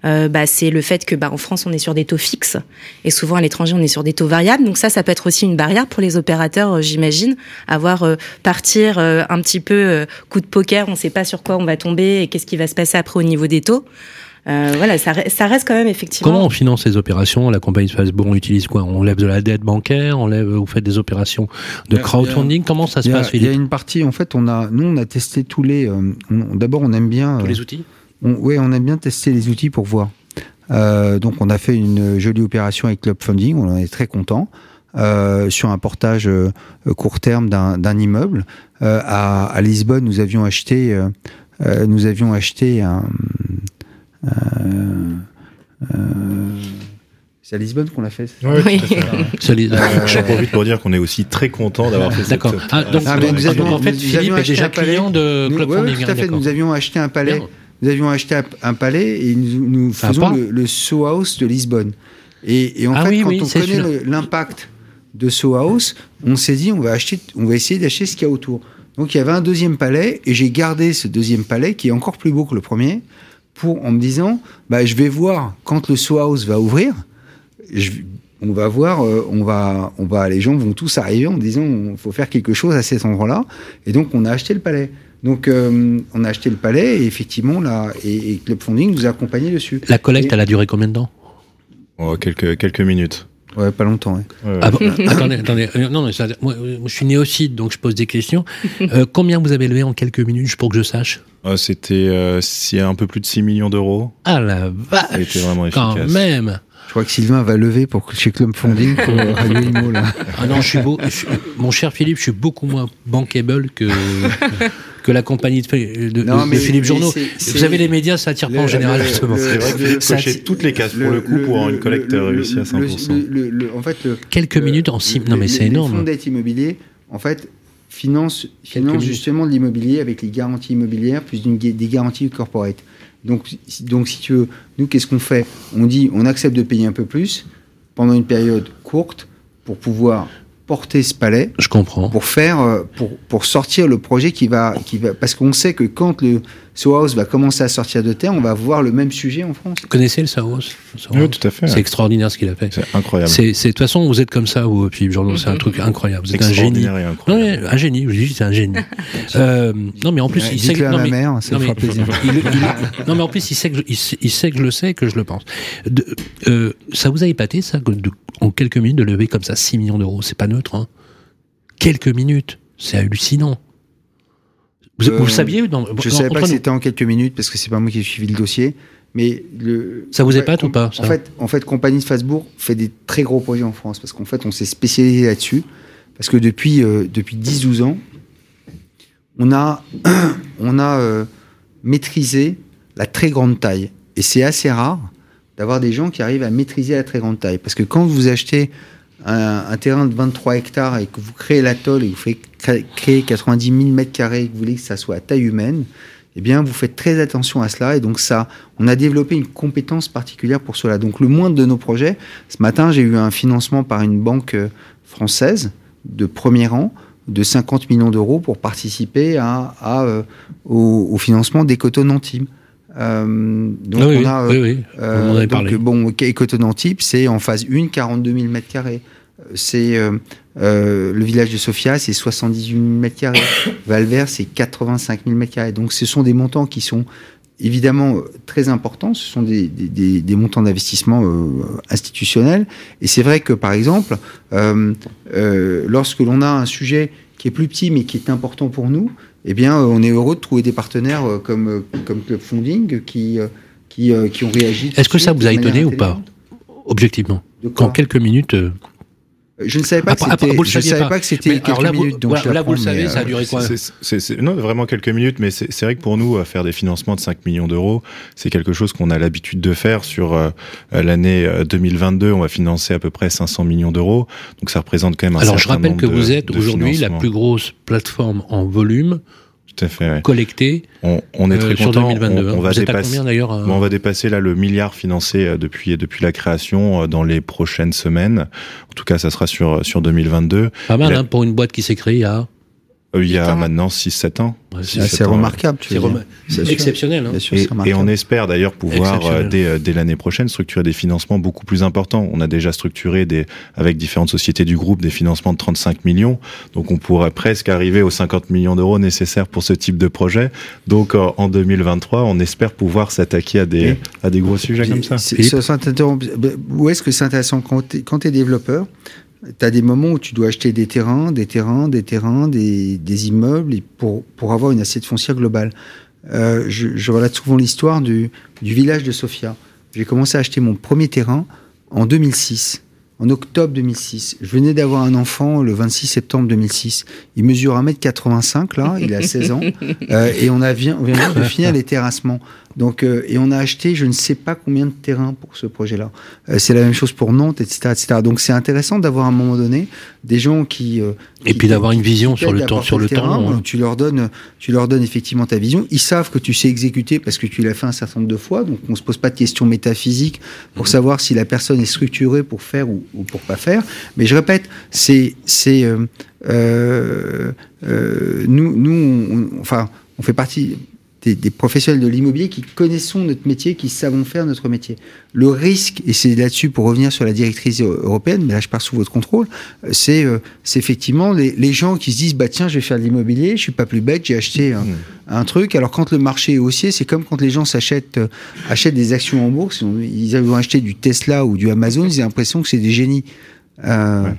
euh, bah, c'est le fait que bah, en France on est sur des taux fixes et souvent à l'étranger on est sur des taux variables. Donc ça, ça peut être aussi une barrière pour les opérateurs, euh, j'imagine, avoir euh, partir euh, un petit peu euh, coup de poker, on ne sait pas sur quoi on va tomber et qu'est-ce qui va se passer après au niveau des taux. Euh, voilà, ça, ça reste quand même effectivement. Comment on finance ces opérations? La compagnie de Facebook, on utilise quoi? On lève de la dette bancaire, on lève, vous faites des opérations de crowdfunding? Comment ça se a, passe, il y a une partie, en fait, on a, nous, on a testé tous les. euh, D'abord, on aime bien. Tous les outils? On, ouais, on aime bien tester les outils pour voir. Euh, donc, on a fait une jolie opération avec Club Funding, on en est très content. Euh, sur un portage euh, court terme d'un immeuble Euh, à, à Lisbonne, nous avions acheté, euh, euh, nous avions acheté un. euh, euh, c'est à Lisbonne qu'on l'a fait. c'est ça Oui. Ça les- J'en profite pour dire qu'on est aussi très content d'avoir fait cette D'accord. Ah, donc, Ah, donc, nous avions- en fait, nous Philippe avions est acheté déjà un palais. client de Club Funding. tout à hein, fait. d'accord. Nous avions acheté un palais. Bien. Nous avions acheté un, palais et nous, nous faisons le, le Soho House de Lisbonne. Et, et en Ah fait, oui, quand oui, on connaît l'impact de Soho House, on s'est dit on va acheter, on va essayer d'acheter ce qu'il y a autour. Donc il y avait un deuxième palais et j'ai gardé ce deuxième palais qui est encore plus beau que le premier pour en me disant bah je vais voir quand le Soho House va ouvrir. je- on va voir, euh, on va, on va, les gens vont tous arriver en disant il faut faire quelque chose à cet endroit-là. Et donc on a acheté le palais. Donc euh, on a acheté le palais et effectivement là, et, et Club Funding nous a accompagnés dessus. La collecte, Et- elle a duré combien de temps Oh, quelques, quelques minutes. Ouais, pas longtemps. ouais. Ouais, ouais. Ah bon Attendez, attendez. Euh, Non, mais ça, moi, moi, je suis néophyte, donc je pose des questions. Euh, combien vous avez levé en quelques minutes, juste pour que je sache Ah, C'était euh, un peu plus de 6 millions d'euros. Ah la Ça a vache été vraiment Quand efficace. même Je crois que Sylvain va lever pour que chez Club Funding pour Radio Imo là. Ah non, je suis beau, je suis- mon cher Philippe, je suis beaucoup moins bankable que que la compagnie de, de- Non, de mais- Philippe Journaux. Vous savez, les médias, ça attire pas en Le- général, le- justement. le- C'est vrai que le- cochait toutes les cases pour le, coup pour une collecte le- réussie à le- 100%. le- le- le- en fait, le, Quelques minutes en six. le- Non, mais c'est Les énorme. fonds d'aide immobilier, en fait, minutes. justement de l'immobilier avec les garanties immobilières plus des garanties corporate. Donc, si, donc, si tu veux, nous, qu'est-ce qu'on fait? On dit, on accepte de payer un peu plus pendant une période courte pour pouvoir porter ce palais Je comprends. pour faire euh, pour, pour sortir le projet qui va qui va parce qu'on sait que quand le Soho House va commencer à sortir de terre, on va voir le même sujet en France. Vous connaissez le Saos Oui, tout à fait. C'est extraordinaire ce qu'il a fait. C'est incroyable. C'est, de toute façon, vous êtes comme ça, vous, Philippe Journaux. C'est un truc incroyable. Vous êtes un génie. extraordinaire et Non, incroyable. mais un génie. Je vous dis, c'est un génie. euh, non, mais en plus, Ouais, il sait que, non, ma mais, mère, ça non, me mais- fera plaisir. il- il- non, mais en plus, il sait que je, il sait, il sait que je le sais et que je le pense. De- euh, ça vous a épaté, ça, de- en quelques minutes, de lever comme ça 6 millions d'euros? C'est pas neutre, hein. Quelques minutes. C'est hallucinant. Vous, Euh, vous le saviez? Dans, Je dans- savais pas que c'était en quelques minutes parce que c'est pas moi qui ai suivi le dossier, mais le Ça vous Ouais, épate ou pas, ça En fait, en fait, compagnie de Fasbourg fait des très gros projets en France parce qu'en fait, on s'est spécialisé là-dessus parce que depuis euh, depuis 10-12 ans, on a on a euh, maîtrisé la très grande taille et c'est assez rare d'avoir des gens qui arrivent à maîtriser la très grande taille parce que quand vous achetez un, terrain de 23 hectares et que vous créez l'atoll et vous faites cré- créer 90 000 mètres carrés et que vous voulez que ça soit à taille humaine, eh bien, vous faites très attention à cela. Et donc, ça, on a développé une compétence particulière pour cela. Donc, le moindre de nos projets, ce matin, j'ai eu un financement par une banque euh, française de premier rang de 50 millions d'euros pour participer euh, au, financement d'Ecoton-Antibes. Euh, donc, Ah oui, on a, oui, oui. euh, On en donc, parlé. bon, Ecoton-Antibes, c'est en phase 1, 42 000 mètres carrés. Euh, C'est euh, euh, le village de Sofia, c'est 78 000 mètres carrés. Valvert, c'est 85 000 mètres carrés. Donc, ce sont des montants qui sont évidemment très importants. Ce sont des, des- des- des montants d'investissement euh, institutionnels. Et c'est vrai que, par exemple, euh, euh, lorsque l'on a un sujet qui est plus petit mais qui est important pour nous, eh bien, euh, on est heureux de trouver des partenaires euh, comme, euh, comme Club Funding qui, qui, qui ont réagi. Est-ce que ça vous a étonné ou pas. Objectivement. Qu'en quelques minutes, Je ne savais pas Après- que c'était. Je savais pas. pas, que c'était quelques vous- minutes. donc voilà, je là, vous le savez, mais, ça a euh, duré quoi c'est- c'est- non, vraiment quelques minutes, mais c'est vrai que pour nous, euh, faire des financements de 5 millions d'euros, c'est quelque chose qu'on a l'habitude de faire sur euh, l'année euh, 2022. On va financer à peu près 500 millions d'euros, donc ça représente quand même un Alors je rappelle nombre que de- vous êtes aujourd'hui la plus grosse plateforme en volume Tout à fait. ouais. collectée On, on est euh, très sur content. 2022. On, on vous va dépasser. combien euh, on va dépasser là le milliard financé euh, depuis depuis la création dans les prochaines semaines. En tout cas, ça sera sur sur 2022. Pas mal hein, pour une boîte qui s'est créée il y a. Euh, Il y a maintenant 6-7 ans. Ouais, C'est remarquable, tu C'est exceptionnel. hein. Bien sûr, Et, et on espère d'ailleurs pouvoir euh, dès, euh, dès l'année prochaine structurer des financements beaucoup plus importants. On a déjà structuré des, avec différentes sociétés du groupe des financements de 35 millions. Donc on pourrait presque arriver aux 50 millions d'euros nécessaires pour ce type de projet. Donc euh, en 2023, on espère pouvoir s'attaquer à des, Et- à des gros sujets comme ça. Ben, Où est-ce que c'est intéressant quand tu es, développeur Tu as des moments où tu dois acheter des terrains, des terrains, des terrains, des, des immeubles pour, pour avoir une assiette foncière globale. Euh, je, je relate souvent l'histoire du, du village de Sofia. J'ai commencé à acheter mon premier terrain en 2006, en octobre 2006. Je venais d'avoir un enfant le 26 septembre 2006. Il mesure 1m85 là, il a 16 ans. Euh, et on, a on vient de finir les terrassements. Donc, euh, et on a acheté je ne sais pas combien de terrains pour ce projet-là. Euh, c'est la même chose pour Nantes, etc. etc. Donc c'est intéressant d'avoir à un moment donné des gens qui... euh, Et qui puis d'avoir une vision sur le temps- sur le terrain. temps, hein. Tu leur donnes, tu leur donnes effectivement ta vision. Ils savent que tu sais exécuter parce que tu l'as fait un certain nombre de fois. Donc on se pose pas de questions métaphysiques pour Mhm. savoir si la personne est structurée pour faire ou, ou pour pas faire. Mais je répète, c'est c'est euh, euh, euh, nous nous on- on- enfin on fait partie des, des professionnels de l'immobilier qui connaissons notre métier, qui savons faire notre métier. Le risque, et c'est là-dessus pour revenir sur la directrice européenne, mais là je pars sous votre contrôle, euh, c'est euh, c'est effectivement les, les gens qui se disent bah tiens je vais faire de l'immobilier, je suis pas plus bête, j'ai acheté un, Mmh. un truc. Alors quand le marché est haussier, c'est comme quand les gens s'achètent euh, achètent des actions en bourse, ils vont acheter du Tesla ou du Amazon, ils ont l'impression que c'est des génies. Euh, Ouais.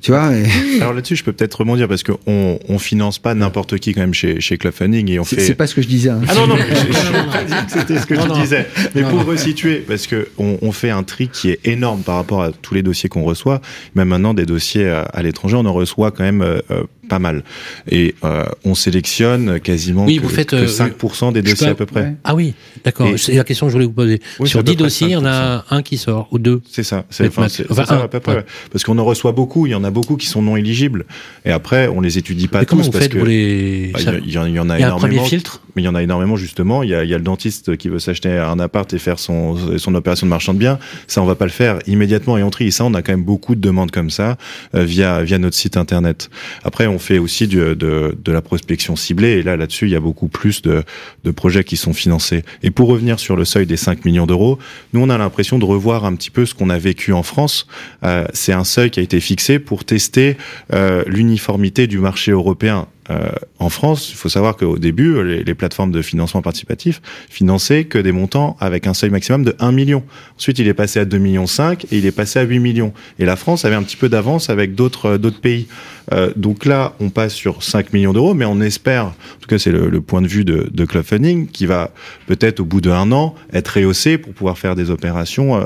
Tu vois, et- Alors là-dessus, je peux peut-être rebondir parce qu'on on finance pas n'importe qui quand même chez, chez Club Funding et on c'est fait. c'est pas ce que je disais. hein. Ah non, non, mais je n'ai pas dit que c'était ce que Non, non. disais. Mais Non, pour non. resituer, parce que on, on fait un tri qui est énorme par rapport à tous les dossiers qu'on reçoit. Même maintenant, des dossiers à, à l'étranger, on en reçoit quand même euh, euh, pas mal. Et euh, on sélectionne quasiment Oui, que, vous faites, que euh, 5% des dossiers peux- à peu près. Ouais. Ah oui, d'accord. C'est la question que je voulais vous poser. Oui, Sur c'est à peu 10 près dossiers, il y en a un qui sort, ou deux. C'est ça. C'est enfin, enfin, ça à peu près. ouais. Parce qu'on en reçoit beaucoup. Il y en a beaucoup qui sont non éligibles. Et après, on les étudie pas Mais comment tous vous parce faites que pour les... Ah, il y en- il y en a Il y a un premier énormément. filtre Mais il y en a énormément justement. Il y a, il y a le dentiste qui veut s'acheter un appart et faire son, son opération de marchand de biens. Ça, on va pas le faire immédiatement et on trie. Et ça, on a quand même beaucoup de demandes comme ça euh, via via notre site internet. Après, on fait aussi de la prospection ciblée. Et là, là-dessus, il y a beaucoup plus de de projets qui sont financés. Et pour revenir sur le seuil des 5 millions d'euros, nous, on a l'impression de revoir un petit peu ce qu'on a vécu en France. Euh, C'est un seuil qui a été fixé pour tester euh, l'uniformité du marché européen. Euh, en France, il faut savoir qu'au début, les, plateformes de financement participatif finançaient que des montants avec un seuil maximum de 1 million. Ensuite, il est passé à 2 millions 5 et il est passé à 8 millions. Et la France avait un petit peu d'avance avec d'autres euh, d'autres pays. Euh, donc là, on passe sur 5 millions d'euros, mais on espère, en tout cas c'est le, point de vue de, de Club Funding, qui va peut-être au bout d'un an être rehaussé pour pouvoir faire des opérations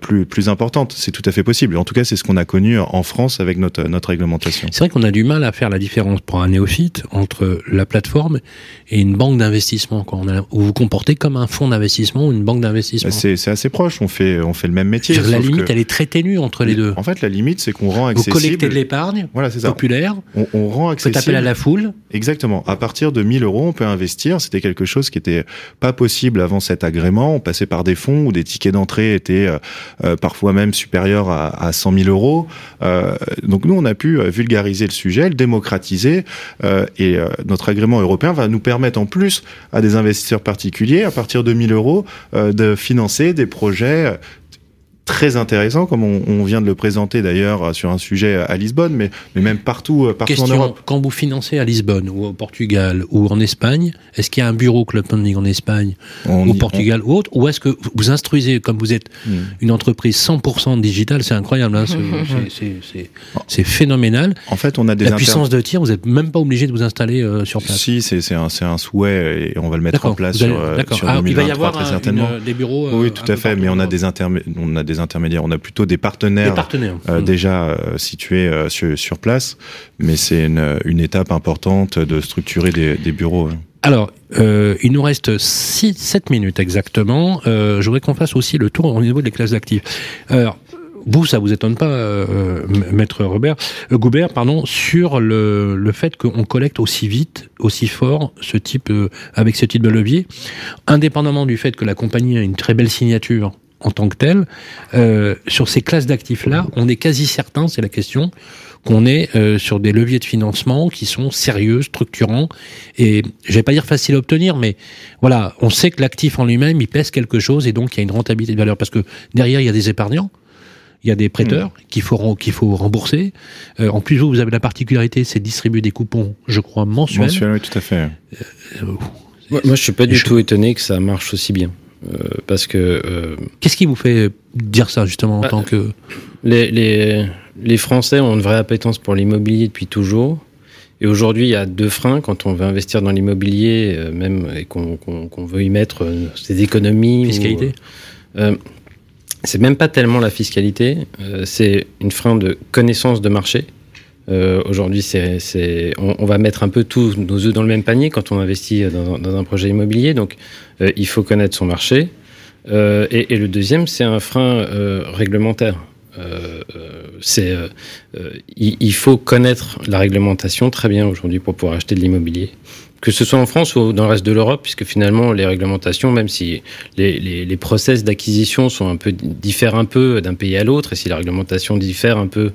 plus, plus importantes. C'est tout à fait possible. En tout cas, c'est ce qu'on a connu en France avec notre, notre réglementation. C'est vrai qu'on a du mal à faire la différence pour un néophyte entre la plateforme et une banque d'investissement. Vous vous comportez comme un fonds d'investissement ou une banque d'investissement. C'est assez proche. On fait, on fait le même métier. La limite, que- elle est très ténue entre les deux. En fait, la limite, c'est qu'on rend Vous accessible. collectez de l'épargne Voilà, c'est ça. populaire, On, on rend vous accessible. à la foule. Exactement. À partir de 1000 euros, on peut investir. C'était quelque chose qui était pas possible avant cet agrément. On passait par des fonds où des tickets d'entrée étaient euh, euh, parfois même supérieurs à, à 100 000 euros. Euh, donc nous, on a pu vulgariser le sujet, le démocratiser, et euh, notre agrément européen va nous permettre en plus à des investisseurs particuliers, à partir de 1000 euros, euh, de financer des projets euh, très intéressants, comme on, on vient de le présenter d'ailleurs euh, sur un sujet à Lisbonne, mais, mais même partout, euh, partout en Europe. quand vous financez à Lisbonne ou au Portugal ou en Espagne, est-ce qu'il y a un bureau Club Funding en Espagne On au Portugal ou autre Ou est-ce que vous instruisez, comme vous êtes Hmm. une entreprise 100% digitale, c'est incroyable, hein, c'est- c'est- c'est- c'est- c'est phénoménal. En fait, on a des La inter- puissance de tir, vous n'êtes même pas obligé de vous installer euh, sur place. Si, c'est c'est un, c'est un souhait et on va le mettre en place allez- sur, euh, d'accord. sur Ah, il va y 2023 avoir très un- certainement. une- des bureaux. euh, oui, tout à fait, mais on a des on a des des intermédiaires. On a plutôt des partenaires, Des partenaires. euh, Mm. déjà euh, situés euh, sur, sur place, mais c'est une, une étape importante de structurer des, des bureaux. hein. Alors, euh, il nous reste 6, 7 minutes exactement. Euh, je voudrais qu'on fasse aussi le tour au niveau des classes d'actifs. Alors, vous, ça vous étonne pas, euh, maître Robert, euh, Goubert, pardon, sur le, le fait qu'on collecte aussi vite, aussi fort, ce type, avec ce type de levier, indépendamment du fait que la compagnie a une très belle signature en tant que telle, euh, sur ces classes d'actifs-là, on est quasi certain, c'est la question, qu'on est euh, sur des leviers de financement qui sont sérieux, structurants, et je vais pas dire facile à obtenir, mais voilà, on sait que l'actif en lui-même, il pèse quelque chose, et donc il y a une rentabilité de valeur, parce que derrière, il y a des épargnants, il y a des prêteurs qu'il faut qu'il faut rembourser. Euh, en plus, vous, vous avez la particularité, c'est de distribuer des coupons, je crois, mensuels. Mensuel, oui, tout à fait. Euh, Moi, moi, je suis pas du je- tout étonné que ça marche aussi bien. Euh, parce que euh, Qu'est-ce qui vous fait dire ça, justement, en Bah, tant que... les, les, les Français ont une vraie appétence pour l'immobilier depuis toujours. Et aujourd'hui, il y a deux freins quand on veut investir dans l'immobilier, euh, même et qu'on qu'on veut y mettre euh, ses économies. Fiscalité euh, c'est même pas tellement la fiscalité, c'est une frein de connaissance de marché. Euh, Aujourd'hui, on, va mettre un peu tous nos œufs dans le même panier quand on investit dans, dans un projet immobilier. Donc, euh, il faut connaître son marché. Euh, et, le deuxième, c'est un frein euh, réglementaire. Euh, euh, euh, euh, il, faut connaître la réglementation très bien aujourd'hui pour pouvoir acheter de l'immobilier. Que ce soit en France ou dans le reste de l'Europe, puisque finalement les réglementations, même si les, les, process d'acquisition diffèrent un peu d'un pays à l'autre, et si la réglementation diffère un peu euh,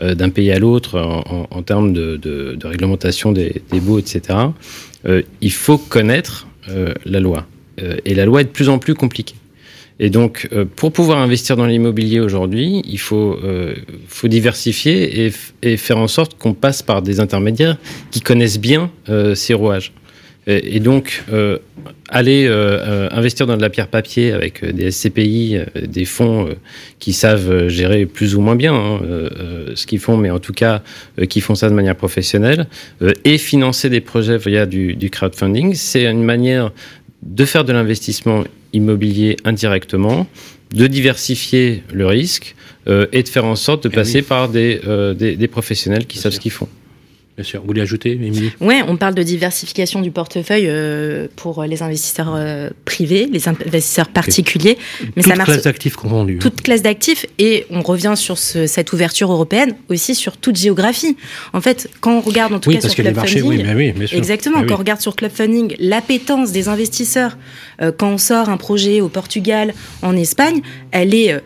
d'un pays à l'autre en, en, en termes de, de, de réglementation des, des baux, etc. Euh, il faut connaître euh, la loi. Euh, et la loi est de plus en plus compliquée. Et donc, euh, pour pouvoir investir dans l'immobilier aujourd'hui, il faut, euh, faut diversifier et, et faire en sorte qu'on passe par des intermédiaires qui connaissent bien euh, ces rouages. Et, et donc, euh, aller euh, euh, investir dans de la pierre papier avec euh, des SCPI, euh, des fonds euh, qui savent euh, gérer plus ou moins bien hein, euh, euh, ce qu'ils font, mais en tout cas euh, qui font ça de manière professionnelle, euh, et financer des projets via du, du crowdfunding, c'est une manière de faire de l'investissement immobilier indirectement, de diversifier le risque euh, et de faire en sorte de Eh passer oui. par des, euh, des, des professionnels qui Bien savent sûr. ce qu'ils font. Bien sûr. Vous voulez ajouter, Émilie? Ouais, on parle de diversification du portefeuille euh, pour les investisseurs euh, privés, les investisseurs particuliers, mais Toute ça marche classe d'actifs confondue. hein. toute classe d'actifs et on revient sur ce- cette ouverture européenne aussi sur toute géographie. En fait, quand on regarde en tout Oui, cas parce sur que les Club marchés, Funding, oui, mais oui, bien sûr. Exactement. Oui. Quand on regarde sur Club Funding, l'appétence des investisseurs, euh, quand on sort un projet au Portugal, en Espagne, elle est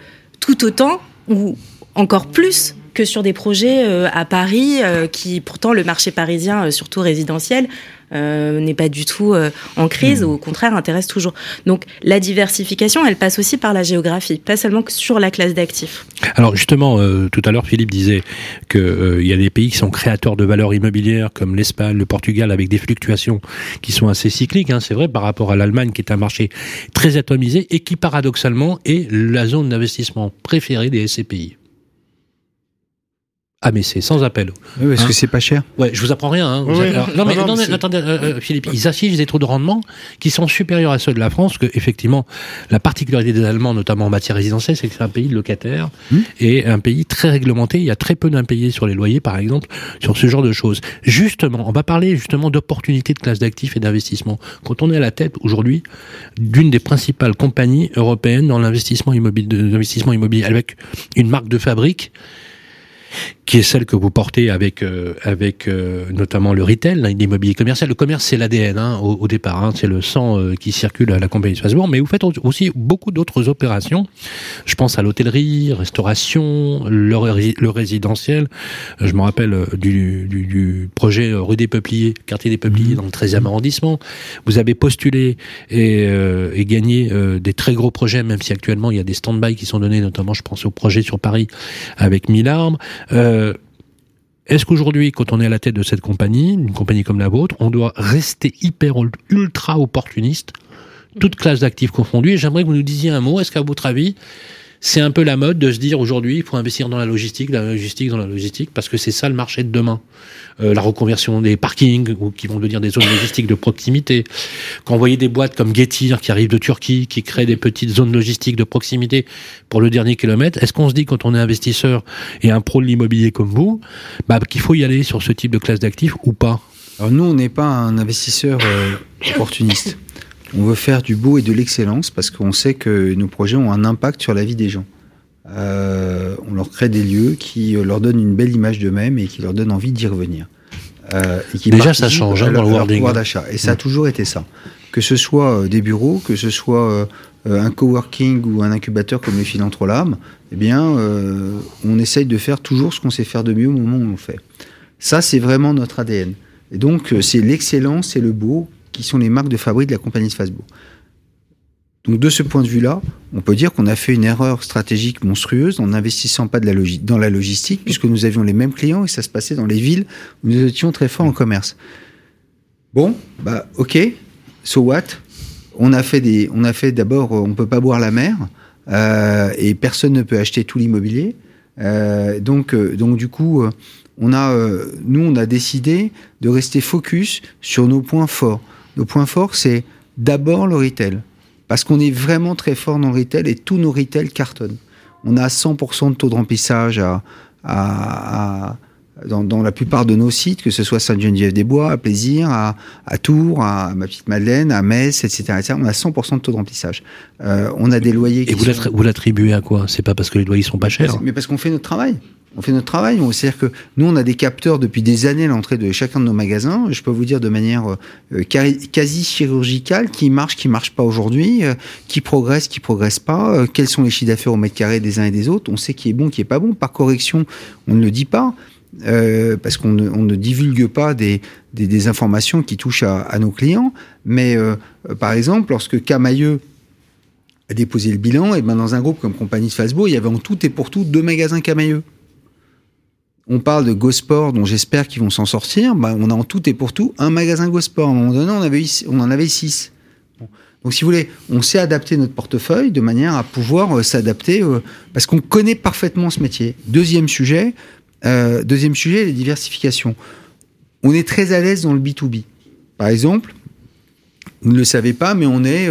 tout autant ou encore plus que sur des projets euh, à Paris, euh, qui pourtant le marché parisien, euh, surtout résidentiel, n'est pas du tout en crise, Hmm. ou au contraire intéresse toujours. Donc la diversification, elle passe aussi par la géographie, pas seulement que sur la classe d'actifs. Alors justement, tout à l'heure, Philippe disait que euh, il y a des pays qui sont créateurs de valeurs immobilières, comme l'Espagne, le Portugal, avec des fluctuations qui sont assez cycliques. Hein, c'est vrai par rapport à l'Allemagne, qui est un marché très atomisé et qui paradoxalement est la zone d'investissement préférée des SCPI. Ah mais c'est sans appel. Oui, parce Hein que c'est pas cher. Ouais, je vous apprends rien. Hein. Vous Oui, avez- oui. alors, non, mais, Non, mais attendez, euh, euh, Philippe, ils affichent des taux de rendement qui sont supérieurs à ceux de la France, que effectivement, la particularité des Allemands, notamment en matière résidentielle, c'est que c'est un pays de locataires Hmm. et un pays très réglementé. Il y a très peu d'impayés sur les loyers, par exemple, sur ce genre de choses. Justement, on va parler justement d'opportunités de classe d'actifs et d'investissement. Quand on est à la tête aujourd'hui d'une des principales compagnies européennes dans l'investissement immobilier, de l'investissement immobilier, avec une marque de fabrique qui est celle que vous portez avec euh, avec euh, notamment le retail, hein, l'immobilier commercial. Le commerce, c'est l'ADN hein, au, au départ, hein, c'est le sang euh, qui circule à la compagnie de Strasbourg, mais vous faites aussi beaucoup d'autres opérations. Je pense à l'hôtellerie, restauration, le, ré- le résidentiel. Je me rappelle du, du, du projet rue des Peupliers, quartier des Peupliers, dans le 13e arrondissement. Vous avez postulé et, et gagné des très gros projets, même si actuellement il y a des stand-by qui sont donnés, notamment je pense au projet sur Paris avec Mille Arbres. Euh, est-ce qu'aujourd'hui, quand on est à la tête de cette compagnie, une compagnie comme la vôtre, on doit rester hyper ultra opportuniste, toute classe d'actifs confondus? Et j'aimerais que vous nous disiez un mot. Est-ce qu'à votre avis, c'est un peu la mode de se dire aujourd'hui, il faut investir dans la logistique, dans la logistique, dans la logistique, parce que c'est ça le marché de demain. Euh, la reconversion des parkings, ou qui vont devenir des zones logistiques de proximité. Quand vous voyez des boîtes comme Getir qui arrivent de Turquie, qui créent des petites zones logistiques de proximité pour le dernier kilomètre, est-ce qu'on se dit quand on est investisseur et un pro de l'immobilier comme vous, bah, qu'il faut y aller sur ce type de classe d'actifs ou pas? Alors nous, on n'est pas un investisseur euh, opportuniste. On veut faire du beau et de l'excellence parce qu'on sait que nos projets ont un impact sur la vie des gens. Euh, on leur crée des lieux qui leur donnent une belle image d'eux-mêmes et qui leur donnent envie d'y revenir. Euh, et qui Déjà, ça change hein, dans le wording. pouvoir d'achat. Et ça a mm. toujours été ça. Que ce soit euh, des bureaux, que ce soit un coworking ou un incubateur comme les Philanthrolam, eh bien, on essaye de faire toujours ce qu'on sait faire de mieux au moment où on le fait. Ça, c'est vraiment notre ADN. Et donc, c'est l'excellence et le beau qui sont les marques de fabrique de la compagnie de Facebook. Donc de ce point de vue-là, on peut dire qu'on a fait une erreur stratégique monstrueuse en n'investissant pas de la dans la logistique, puisque nous avions les mêmes clients et ça se passait dans les villes où nous étions très forts en commerce. Bon, bah ok, so what? On a fait des, on a fait d'abord, on peut pas boire la mer euh, et personne ne peut acheter tout l'immobilier. Euh, donc, euh, donc du coup, on a, nous, on a décidé de rester focus sur nos points forts. Nos points forts, c'est d'abord le retail parce qu'on est vraiment très fort dans le retail et tous nos retail cartonnent. On a 100% de taux de remplissage à, dans, la plupart de nos sites, que ce soit Sainte-Geneviève-des-Bois, à Plaisir, à, Tours, à ma petite Madeleine, à Metz, etc. On a 100% de taux de remplissage. Euh, on a des loyers. Et vous l'attribuez à quoi? C'est pas parce que les loyers sont pas chers Mais parce qu'on fait notre travail on fait notre travail. C'est-à-dire que nous, on a des capteurs depuis des années à l'entrée de chacun de nos magasins. Je peux vous dire de manière euh, quasi chirurgicale qui marche, qui marche pas aujourd'hui, euh, qui progresse, qui progresse pas, euh, quels sont les chiffres d'affaires au mètre carré des uns et des autres. On sait qui est bon, qui est pas bon. Par correction, on ne le dit pas. parce qu'on ne, divulgue pas des, informations qui touchent à, nos clients. Mais par exemple, lorsque Camailleux a déposé le bilan, et ben dans un groupe comme Compagnie de Facebook, il y avait en tout et pour tout deux magasins Camailleux on parle de GoSport, dont j'espère qu'ils vont s'en sortir. Bah, on a en tout et pour tout un magasin GoSport. À un moment donné, on, en avait six. Donc, si vous voulez, on sait adapter notre portefeuille de manière à pouvoir euh, s'adapter euh, parce qu'on connaît parfaitement ce métier. Deuxième sujet, euh, deuxième sujet, les diversifications. On est très à l'aise dans le B2B. Par exemple, vous ne le savez pas, mais on est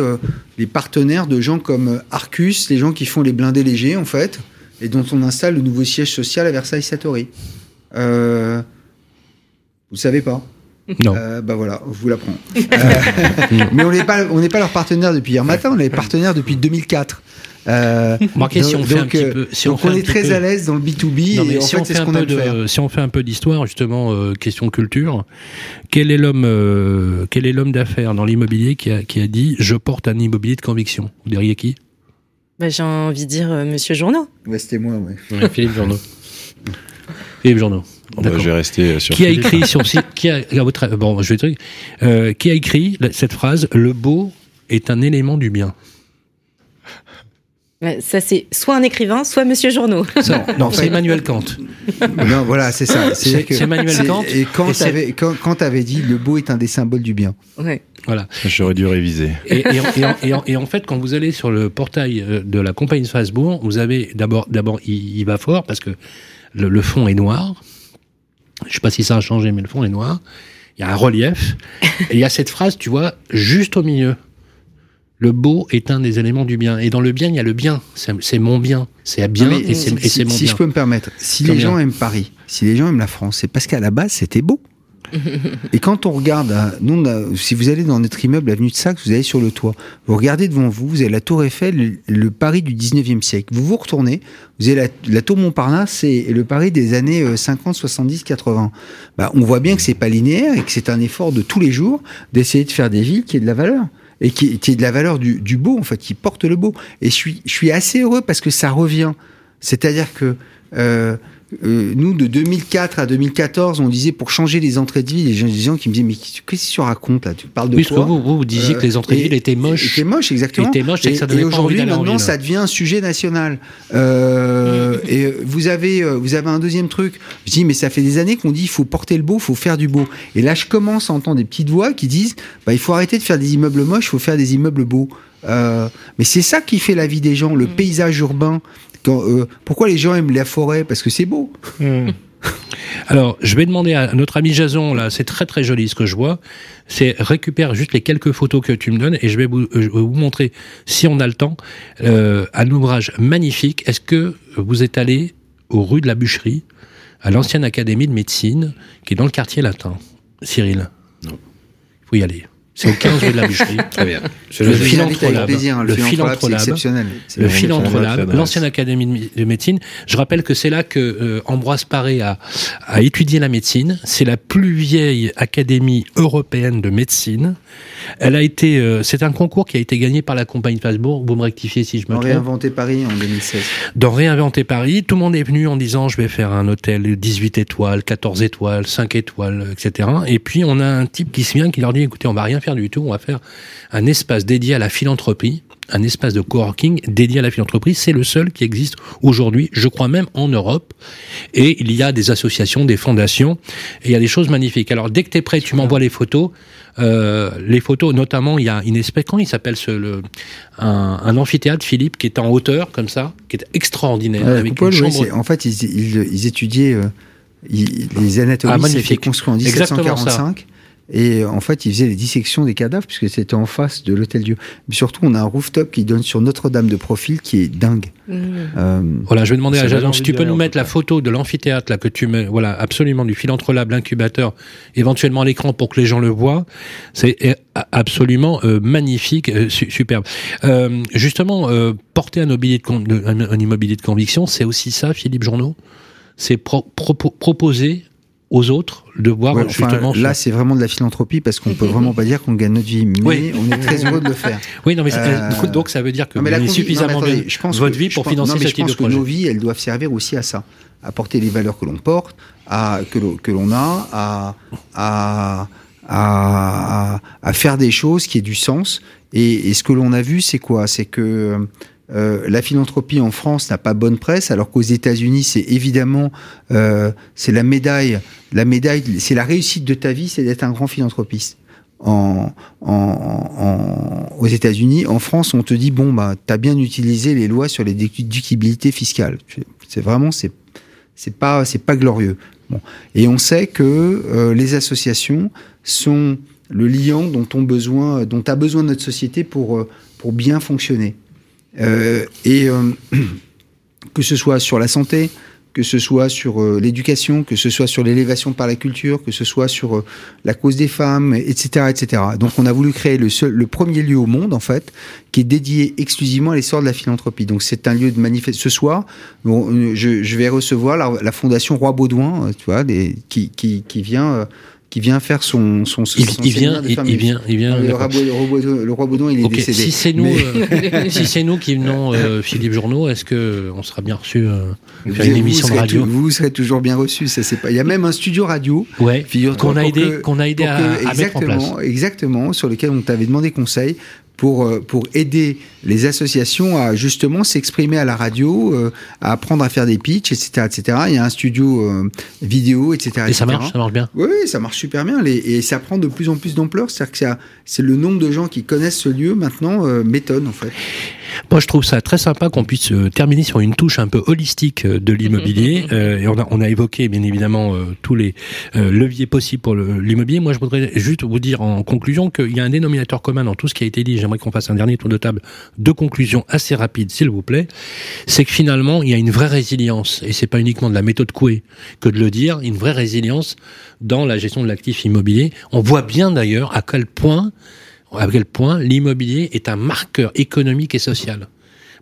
les partenaires de gens comme Arcus, les gens qui font les blindés légers, en fait et dont on installe le nouveau siège social à Versailles-Satori. Euh, vous ne savez pas? Non. Euh, bah voilà, je vous l'apprends. Euh, mais on n'est pas, on n'est pas leur partenaire depuis hier matin, on est partenaire depuis 2004. Euh, si on fait un petit peu, si on, est très à l'aise dans le B2B, si, on fait un peu de, si on fait un peu d'histoire, justement, question culture, quel est l'homme, quel est l'homme d'affaires dans l'immobilier qui a, qui a dit je porte un immobilier de conviction? Vous diriez qui? Bah, j'ai envie de dire euh, Monsieur. Ouais, c'était moi, ouais. Philippe Journaux. Philippe Journaux. Bah, je vais rester sur. Qui a écrit sur qui a, bon, je vais euh, qui a écrit cette phrase Le beau est un élément du bien. Ça, c'est soit un écrivain, soit Monsieur Journaux. non, c'est Emmanuel Kant. non, voilà, c'est ça. C'est Emmanuel Kant. Et Kant avait, Kant avait dit le beau est un des symboles du bien. Ouais. Voilà. J'aurais dû réviser. Et, et, en, fait, quand vous allez sur le portail euh, de la compagnie de Strasbourg, vous avez d'abord, d'abord, il, va fort parce que le, fond est noir. Je sais pas si ça a changé, mais le fond est noir. Il y a un relief. et il y a cette phrase, tu vois, juste au milieu. Le beau est un des éléments du bien. Et dans le bien, il y a le bien. C'est mon bien. C'est bien et c'est mon bien. Si je peux me permettre, si les gens aiment Paris, si les gens aiment la France, c'est parce qu'à la base, c'était beau. Et quand on regarde, nous, si vous allez dans notre immeuble, avenue de Saxe, vous allez sur le toit. Vous regardez devant vous, vous avez la tour Eiffel, le, Paris du 19e siècle. Vous vous retournez, vous avez la, tour Montparnasse et, le Paris des années 50, 70, 80. Bah, on voit bien que c'est pas linéaire et que c'est un effort de tous les jours d'essayer de faire des villes qui aient de la valeur et qui, qui de la valeur du, beau, en fait, qui porte le beau. Et je suis, je suis assez heureux parce que ça revient. C'est-à-dire que euh, euh, nous, de 2004 à 2014, on disait pour changer les entrées de ville, les gens, qui me disaient mais qu'est-ce que tu racontes là? Tu parles de oui, quoi? vous, vous, vous disiez que les entrées de ville étaient moches. Étaient moches, exactement. Étaient moches, et, et, et aujourd'hui, maintenant, ça devient un sujet national. Euh, et vous avez, euh, vous avez un deuxième truc. Je dis mais ça fait des années qu'on dit il faut porter le beau, il faut faire du beau. Et là, je commence à entendre des petites voix qui disent bah, il faut arrêter de faire des immeubles moches, il faut faire des immeubles beaux. Euh, mais c'est ça qui fait la vie des gens, le Mm. paysage urbain. Quand, euh, pourquoi les gens aiment la forêt? Parce que c'est beau. Alors, je vais demander à notre ami Jason, là, c'est très très joli ce que je vois. C'est récupère juste les quelques photos que tu me donnes et je vais vous, euh, je vais vous montrer, si on a le temps, euh, un ouvrage magnifique. Est-ce que vous êtes allé aux rues de la Bûcherie, à l'ancienne académie de médecine, qui est dans le quartier latin? Cyril? Non. Il faut y aller. C'est au 15 rue de la Bûcherie. Très bien. Je Le le hein, Le fil fil entre lab, entre c'est lab. exceptionnel. C'est Le vraiment fil son entre adresse. lab, l'ancienne académie de mé- de médecine. Je rappelle que c'est là que euh, Ambroise Paré a, a étudié la médecine. C'est la plus vieille académie européenne de médecine. Elle a été, euh, c'est un concours qui a été gagné par la compagnie de Strasbourg. Vous me rectifiez si je me trompe. réinventé Paris en 2016. Dans Réinventer Paris, tout le monde est venu en disant je vais faire un hôtel 18 étoiles, 14 étoiles, 5 étoiles, etc. Et puis on a un type qui se vient qui leur dit écoutez, on va rien faire du tout, on va faire un espace dédié à la philanthropie, un espace de coworking dédié à la philanthropie. C'est le seul qui existe aujourd'hui, je crois même en Europe. Et il y a des associations, des fondations, et il y a des choses magnifiques. Alors dès que tu es prêt, tu m'envoies les photos. Euh, les photos, notamment, il y a une espèce, comment il s'appelle ce, le, un, un amphithéâtre, Philippe, qui est en hauteur, comme ça, qui est extraordinaire, avec Coupole, une chambre. c'est- en fait, ils, ils- ils étaétudiaient euh, ils- les anatomies. Ah, magnifique. construit en Exactement 1745. Et euh, en fait, ils faisaient les dissections des cadavres puisque c'était en face de l'hôtel Dieu. Mais surtout, on a un rooftop qui donne sur Notre-Dame de profil qui est dingue. Mm. Euh, Voilà, je vais demander à Jason si tu peux nous mettre la photo de l'amphithéâtre là que tu mets, voilà, absolument du fil entre lab, l'incubateur, éventuellement à l'écran pour que les gens le voient. C'est euh, absolument euh, magnifique, euh, su- superbe. Euh, justement, euh, porter un, immobilier de, con- de- un, un immobilier de conviction, c'est aussi ça, Philippe Journeau. C'est pro- propo- proposer aux autres de voir ouais, enfin, justement. là, ce- c'est vraiment de la philanthropie parce qu'on peut vraiment pas dire qu'on gagne notre vie, mais Oui. on est très heureux de le faire. oui, non mais c'est- Euh, donc ça veut dire que Non, mais vous convi- suffisamment non, mais attendez, bien je pense votre que- vie pour pense- financer non, mais ce je type de pense que nos vies, elles doivent servir aussi à ça, à porter les valeurs que l'on porte, à que l'on que l'on a, à, à à, à à faire des choses qui aient du sens. Et, et ce que l'on a vu, c'est quoi? C'est que euh, la philanthropie en France n'a pas bonne presse, alors qu'aux États-Unis, c'est évidemment euh, c'est la médaille, la médaille, c'est la réussite de ta vie, c'est d'être un grand philanthropiste. En, en, aux États-Unis, en France, on te dit bon bah t'as bien utilisé les lois sur les déductibilités fiscales. C'est vraiment c'est c'est pas c'est pas glorieux. Bon. Et on sait que euh, les associations sont le liant dont on besoin dont a besoin notre société pour pour bien fonctionner. Euh, et euh, que ce soit sur la santé, que ce soit sur euh, l'éducation, que ce soit sur l'élévation par la culture, que ce soit sur la cause des femmes, etc., etc. Donc, on a voulu créer le seul, le premier lieu au monde, en fait, qui est dédié exclusivement à l'essor de la philanthropie. Donc, c'est un lieu de manifeste. Ce soir, bon, je, je vais recevoir la, fondation Roi Baudouin, tu vois, qui, qui, qui vient. euh, qui vient faire son, son, son Il, son il séminaire vient, il, vient, il vient. Le roi, Baudouin- le roi Baudouin, il est Ok, décédé. si c'est nous, Mais- euh, si c'est nous qui venons, euh, Philippe Journeau, est-ce que on sera bien reçu euh, faire une émission de radio? vous serez toujours bien reçu. Ça, c'est pas. Il y a même un studio radio. Ouais, qu'on a aidé, qu'on a aidé à, que- à mettre en place. exactement, sur lequel on t'avait demandé conseil pour euh, pour aider les associations à justement s'exprimer à la radio, euh, à apprendre à faire des pitchs, etc., etc. Il y a un studio euh, vidéo, etc. Et ça marche, ça marche bien. Oui, ça marche super bien. Les- et ça prend de plus en plus d'ampleur. C'est-à-dire que c'est le nombre de gens qui connaissent ce lieu maintenant euh, m'étonne en fait. Moi, je trouve ça très sympa qu'on puisse euh, terminer sur une touche un peu holistique euh, de l'immobilier. Euh, et on a, on a évoqué, bien évidemment, euh, tous les euh, leviers possibles pour l'immobilier. Moi, je voudrais juste vous dire en conclusion qu'il y a un dénominateur commun dans tout ce qui a été dit. J'aimerais qu'on fasse un dernier tour de table de conclusion assez rapide, s'il vous plaît. C'est que finalement, il y a une vraie résilience. Et c'est pas uniquement de la méthode Coué que de le dire. Une vraie résilience dans la gestion de l'actif immobilier. On voit bien d'ailleurs à quel point à quel point l'immobilier est un marqueur économique et social.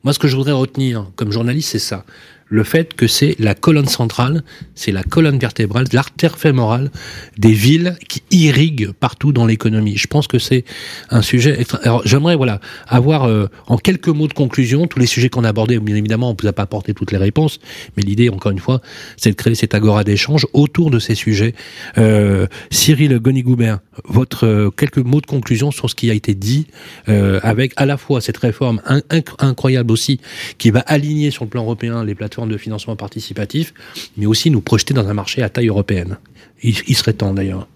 Moi, ce que je voudrais retenir comme journaliste, c'est ça. Le fait que c'est la colonne centrale, c'est la colonne vertébrale, l'artère fémorale des villes qui irriguent partout dans l'économie. Je pense que c'est un sujet. extra- Alors, j'aimerais voilà avoir euh, en quelques mots de conclusion tous les sujets qu'on a abordés. Bien évidemment, on ne vous a pas apporté toutes les réponses, mais l'idée, encore une fois, c'est de créer cette agora d'échange autour de ces sujets. Euh, Cyril Gonigoubert, votre euh, quelques mots de conclusion sur ce qui a été dit, euh, avec à la fois cette réforme in- inc- incroyable aussi, qui va aligner sur le plan européen les plateformes de financement participatif, mais aussi nous projeter dans un marché à taille européenne. Il, il serait temps d'ailleurs.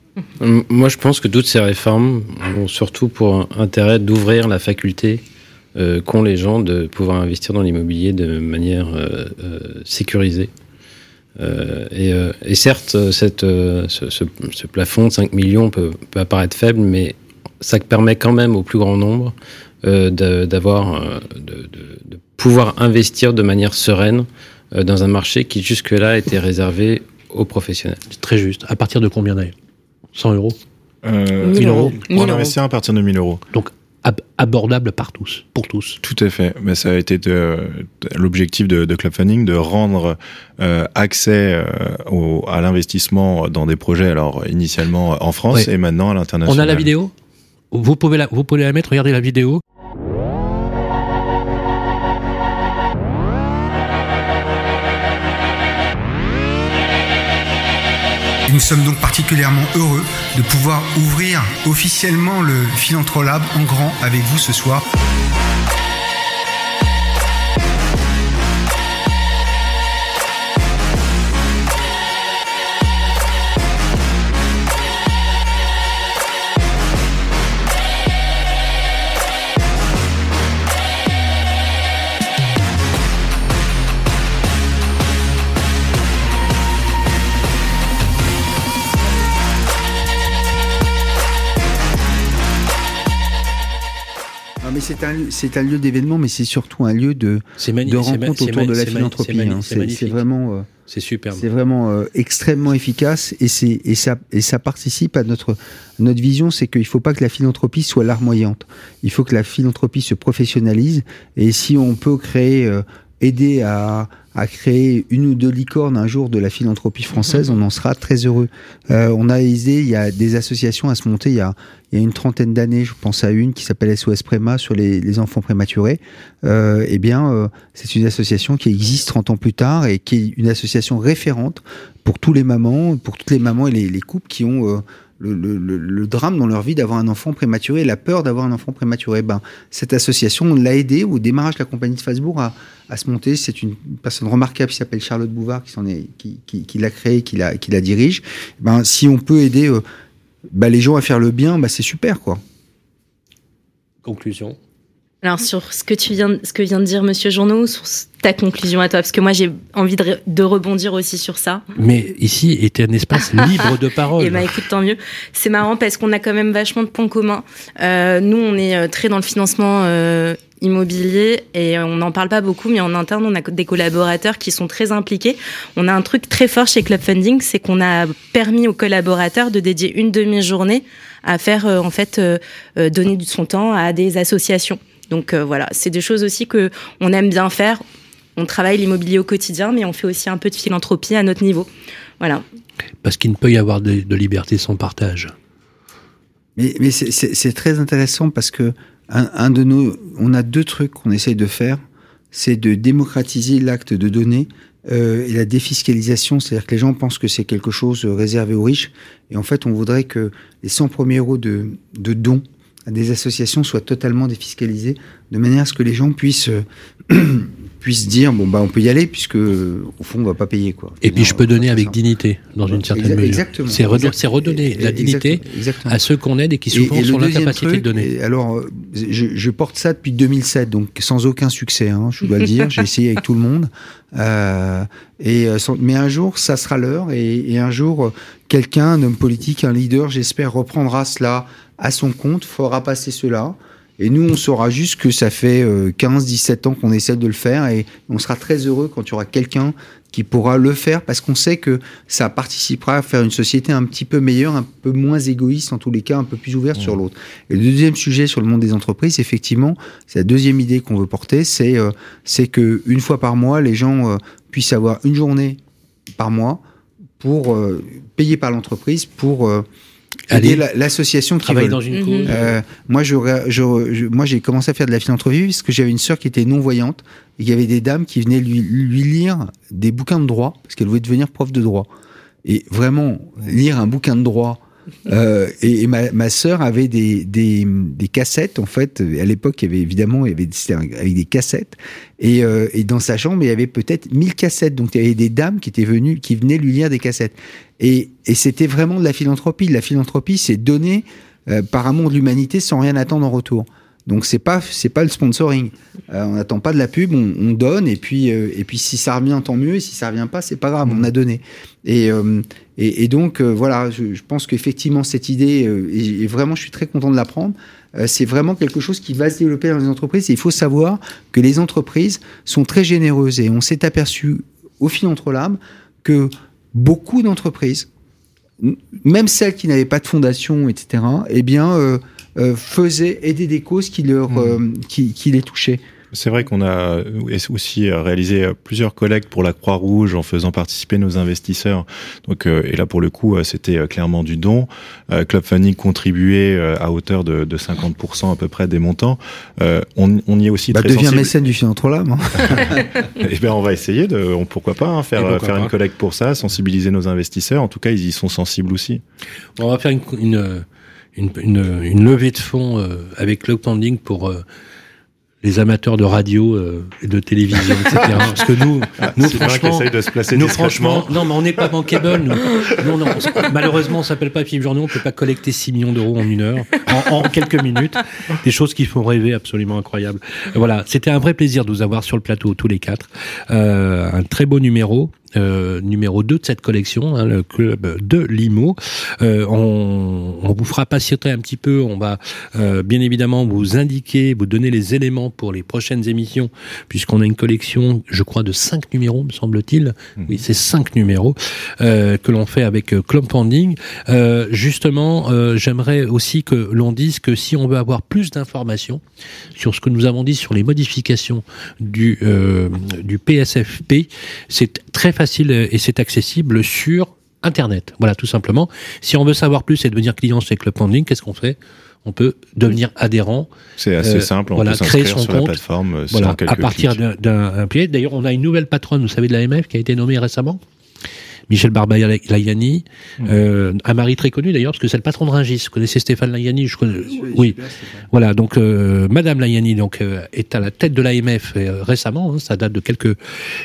Moi, je pense que toutes ces réformes ont surtout pour intérêt d'ouvrir la faculté qu'ont les gens de pouvoir investir dans l'immobilier de manière sécurisée. Et, certes, cette, ce, ce, plafond de 5 millions peut, peut, apparaître faible, mais ça permet quand même au plus grand nombre d'avoir, de, de, de, pouvoir investir de manière sereine dans un marché qui jusque-là était réservé aux professionnels. Très juste. À partir de combien d'années 100 euros? Euh, 1000 euros. Pour un investisseur à partir de 1000 euros. Donc abordable par tous, pour tous. Tout à fait. Mais ça a été l'objectif de, de, Club Funding de rendre euh, accès euh, au, à l'investissement dans des projets, alors initialement en France et maintenant à l'international. On a la vidéo? Vous pouvez, la, vous pouvez la mettre, regardez la vidéo. Nous sommes donc particulièrement heureux de pouvoir ouvrir officiellement le Philantrolab en grand avec vous ce soir. C'est un, lieu d'événement, mais c'est surtout un lieu de, de rencontre autour de la philanthropie. Hein. C'est vraiment, euh, c'est super. C'est vraiment euh, extrêmement efficace et, et, ça, et ça participe à notre, notre vision, c'est qu'il ne faut pas que la philanthropie soit larmoyante. Il faut que la philanthropie se professionnalise et si on peut créer, euh, aider à, à créer une ou deux licornes un jour de la philanthropie française, on en sera très heureux. Euh, on a aidé, il y a des associations à se monter il y a, il y a une trentaine d'années, je pense à une qui s'appelle SOS Préma sur les, les enfants prématurés. Euh, eh bien, euh, c'est une association qui existe 30 ans plus tard et qui est une association référente pour tous les mamans, pour toutes les mamans et les, les couples qui ont le, drame dans leur vie d'avoir un enfant prématuré la peur d'avoir un enfant prématuré. Ben, cette association l'a aidé au démarrage de la compagnie de Facebook à, à se monter. C'est une personne remarquable qui s'appelle Charlotte Bouvard qui, l'a créé, qui la, dirige. Ben, si on peut aider ben, les gens à faire le bien, ben, c'est super. quoi. Conclusion alors sur ce que tu viens, ce que vient de dire Monsieur Journeau, sur ta conclusion à toi, parce que moi j'ai envie de, de, rebondir aussi sur ça. Mais ici était un espace libre de parole. Et eh ben écoute, tant mieux. C'est marrant parce qu'on a quand même vachement de points communs. Euh, nous, on est euh, très dans le financement euh, immobilier et on n'en parle pas beaucoup, mais en interne, on a des collaborateurs qui sont très impliqués. On a un truc très fort chez Club Funding, c'est qu'on a permis aux collaborateurs de dédier une demi-journée à faire en fait donner son temps à des associations. Donc euh, voilà, c'est des choses aussi que on aime bien faire. On travaille l'immobilier au quotidien, mais on fait aussi un peu de philanthropie à notre niveau. Voilà. Parce qu'il ne peut y avoir de, de liberté sans partage. Mais, mais c'est très intéressant parce que un, un, de nos, on a deux trucs qu'on essaye de faire, c'est de démocratiser l'acte de donner euh, et la défiscalisation, c'est-à-dire que les gens pensent que c'est quelque chose réservé aux riches, et en fait, on voudrait que les 100 premiers euros de, de dons des associations soient totalement défiscalisées, de manière à ce que les gens puissent euh, puissent dire bon bah on peut y aller puisque au fond on va pas payer quoi. Et puis je peux donner avec dignité dans une certaine mesure. Exactement. C'est redonner la dignité à ceux qu'on aide et qui souvent et, sont l'incapacité de donner. alors euh, je, je, porte ça depuis 2007 donc sans aucun succès hein, je dois le dire j'ai essayé avec tout le monde euh, et euh, mais un jour ça sera l'heure et, et, un jour quelqu'un un homme politique un leader j'espère reprendra cela à son compte fera passer cela et nous, on saura juste que ça fait 15-17 euh, ans qu'on essaie de le faire et on sera très heureux quand il y aura quelqu'un qui pourra le faire parce qu'on sait que ça participera à faire une société un petit peu meilleure, un peu moins égoïste en tous les cas, un peu plus ouverte sur l'autre. Et le deuxième sujet sur le monde des entreprises, effectivement, c'est la deuxième idée qu'on veut porter, c'est euh, c'est que une fois par mois, les gens euh, puissent avoir une journée par mois pour euh, payer par l'entreprise pour aider l'association qui travaille dans une cause. Mhm. Euh, moi, je, je, moi, j'ai commencé à faire de la philanthropie parce que j'avais une sœur qui était non voyante et il y avait des dames qui venaient lui, lui lire des bouquins de droit parce qu'elle voulait devenir prof de droit. Et vraiment lire un bouquin de droit euh, et, ma, ma sœur avait des, des, cassettes, en fait. À l'époque, il y avait évidemment, il y avait, avec des cassettes. Et, euh, et, dans sa chambre, il y avait peut-être 1000 cassettes. Donc, il y avait des dames qui étaient venues, qui venaient lui lire des cassettes. Et, et c'était vraiment de la philanthropie. La philanthropie, c'est donner euh, par amour de l'humanité sans rien attendre en retour. Donc c'est pas c'est pas le sponsoring. Euh, on n'attend pas de la pub, on, on donne et puis euh, et puis si ça revient tant mieux et si ça revient pas c'est pas grave, on a donné. Et euh, et, donc voilà, je, pense qu'effectivement cette idée et, vraiment je suis très content de l'apprendre. c'est vraiment quelque chose qui va se développer dans les entreprises. Et il faut savoir que les entreprises sont très généreuses et on s'est aperçu au Philantrolab que beaucoup d'entreprises, même celles qui n'avaient pas de fondation, etc., eh bien, faisaient aider des causes qui, leur, mmh. euh, qui, qui les touchaient. C'est vrai qu'on a aussi réalisé plusieurs collectes pour la Croix-Rouge en faisant participer nos investisseurs. Donc, et là, pour le coup, c'était clairement du don. Club Funding contribuait à hauteur de, de 50% à peu près des montants. On, on, y est aussi bah, très devient sensible. mécène du Philantrolab. Hein. eh bien, on va essayer de, on, pourquoi pas, hein, faire, pourquoi faire pas. une collecte pour ça, sensibiliser nos investisseurs. En tout cas, ils y sont sensibles aussi. On va faire une, une, une, une, une levée de fonds euh, avec Club Funding pour euh, les amateurs de radio euh, et de télévision, etc. Parce que nous, nous Sylvain qui franchement, de se placer nous franchement, non, mais on n'est pas bankable. Nous. Non, non, on- malheureusement, on s'appelle pas Philippe Journaux, on peut pas collecter 6 millions d'euros en une heure, en, en quelques minutes. Des choses qui font rêver, absolument incroyables. Voilà, c'était un vrai plaisir de vous avoir sur le plateau tous les quatre. Euh, un très beau numéro. Euh, numéro 2 de cette collection, hein, le club de Limo. Euh, on, on vous fera patienter un petit peu. On va euh, bien évidemment vous indiquer, vous donner les éléments pour les prochaines émissions, puisqu'on a une collection, je crois, de cinq numéros, me semble-t-il. Oui, c'est cinq numéros que l'on fait avec Club Funding. Justement, j'aimerais aussi que l'on dise que si on veut avoir plus d'informations sur ce que nous avons dit sur les modifications du du PSFP, c'est très facile et c'est accessible sur Internet. Voilà, tout simplement. Si on veut savoir plus et devenir client chez Club Funding, qu'est-ce qu'on fait? On peut devenir adhérent. C'est assez Euh, simple, on voilà, peut créer son sur la compte. plateforme euh, Voilà, sans quelques à partir d'un- d'un un pied. D'ailleurs, on a une nouvelle patronne, vous savez, de l'AMF qui a été nommée récemment. Michel Barbaï-Layani, euh, un mari très connu d'ailleurs, parce que c'est le patron de Ringis. Vous connaissez Stéphane Layani je connais, Oui. Voilà, donc euh, Madame Layani donc euh, est à la tête de l'AMF récemment. hein, ça date de quelques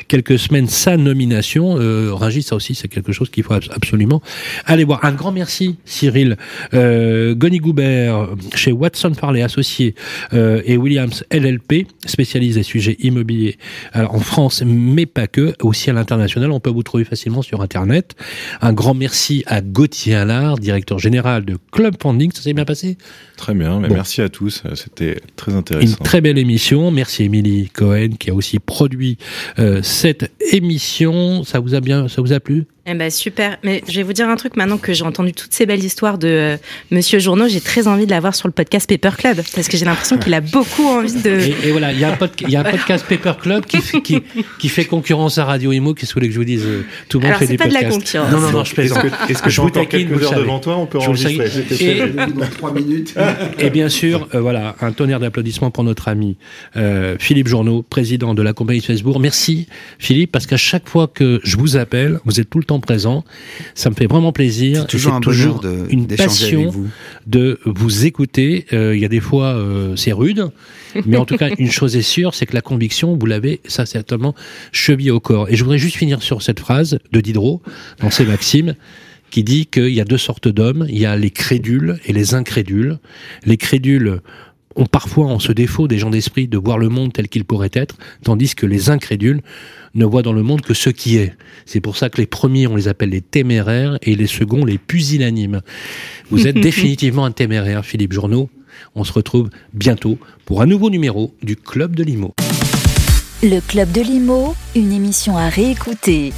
quelques semaines sa nomination. Rungis, ça aussi, c'est quelque chose qu'il faut abs- absolument aller voir. Un grand merci, Cyril euh, Goni Goubert chez Watson Farley Associés et Williams LLP, spécialiste des sujets immobiliers alors, en France, mais pas que, aussi à l'international. On peut vous trouver facilement sur Internet. Un grand merci à Gauthier Allard, directeur général de Club Funding. Ça s'est bien passé? Très bien, mais Bon. merci à tous, c'était très Une intéressant. très belle émission. Merci Émilie Cohen qui a aussi produit euh, cette émission. Ça vous a bien, ça vous a plu? Eh ben super, mais je vais vous dire un truc maintenant que j'ai entendu toutes ces belles histoires de euh, Monsieur Journaux, j'ai très envie de l'avoir sur le podcast Paper Club parce que j'ai l'impression qu'il a beaucoup envie de. et, et voilà, il y a un, podca- il y a un podcast Paper Club qui fait, qui, qui fait concurrence à Radio Imo. Qu'est-ce que vous voulez que je vous dise euh, Tout le monde Alors, fait c'est des pas de la podcasts. concurrence. Non, non, non, je Est-ce plaisante. que, est-ce que Je j'ai vous encore taquine, quelques heures savez. devant toi On peut Je enregistrer. Et- Dans trois minutes. Et bien sûr, euh, voilà, un tonnerre d'applaudissements pour notre ami euh, Philippe Journeau, président de la compagnie de Facebook. Merci Philippe, parce qu'à chaque fois que je vous appelle, vous êtes tout le temps présent. Ça me fait vraiment plaisir. C'est toujours un toujours de- une avec passion vous. de vous écouter. Euh, Il y a des fois, euh, c'est rude, mais en tout cas, une chose est sûre, c'est que la conviction, vous l'avez, ça certainement chevillé au corps. Et je voudrais juste finir sur cette phrase de Diderot dans ses Maximes qui dit qu'il y a deux sortes d'hommes. Il y a les crédules et les incrédules. Les crédules ont parfois en ce défaut des gens d'esprit de voir le monde tel qu'il pourrait être, tandis que les incrédules ne voient dans le monde que ce qui est. C'est pour ça que les premiers, on les appelle les téméraires et les seconds, les pusillanimes. Vous êtes définitivement un téméraire, Philippe Journeau. On se retrouve bientôt pour un nouveau numéro du Club de Limo. Le Club de Limo, une émission à réécouter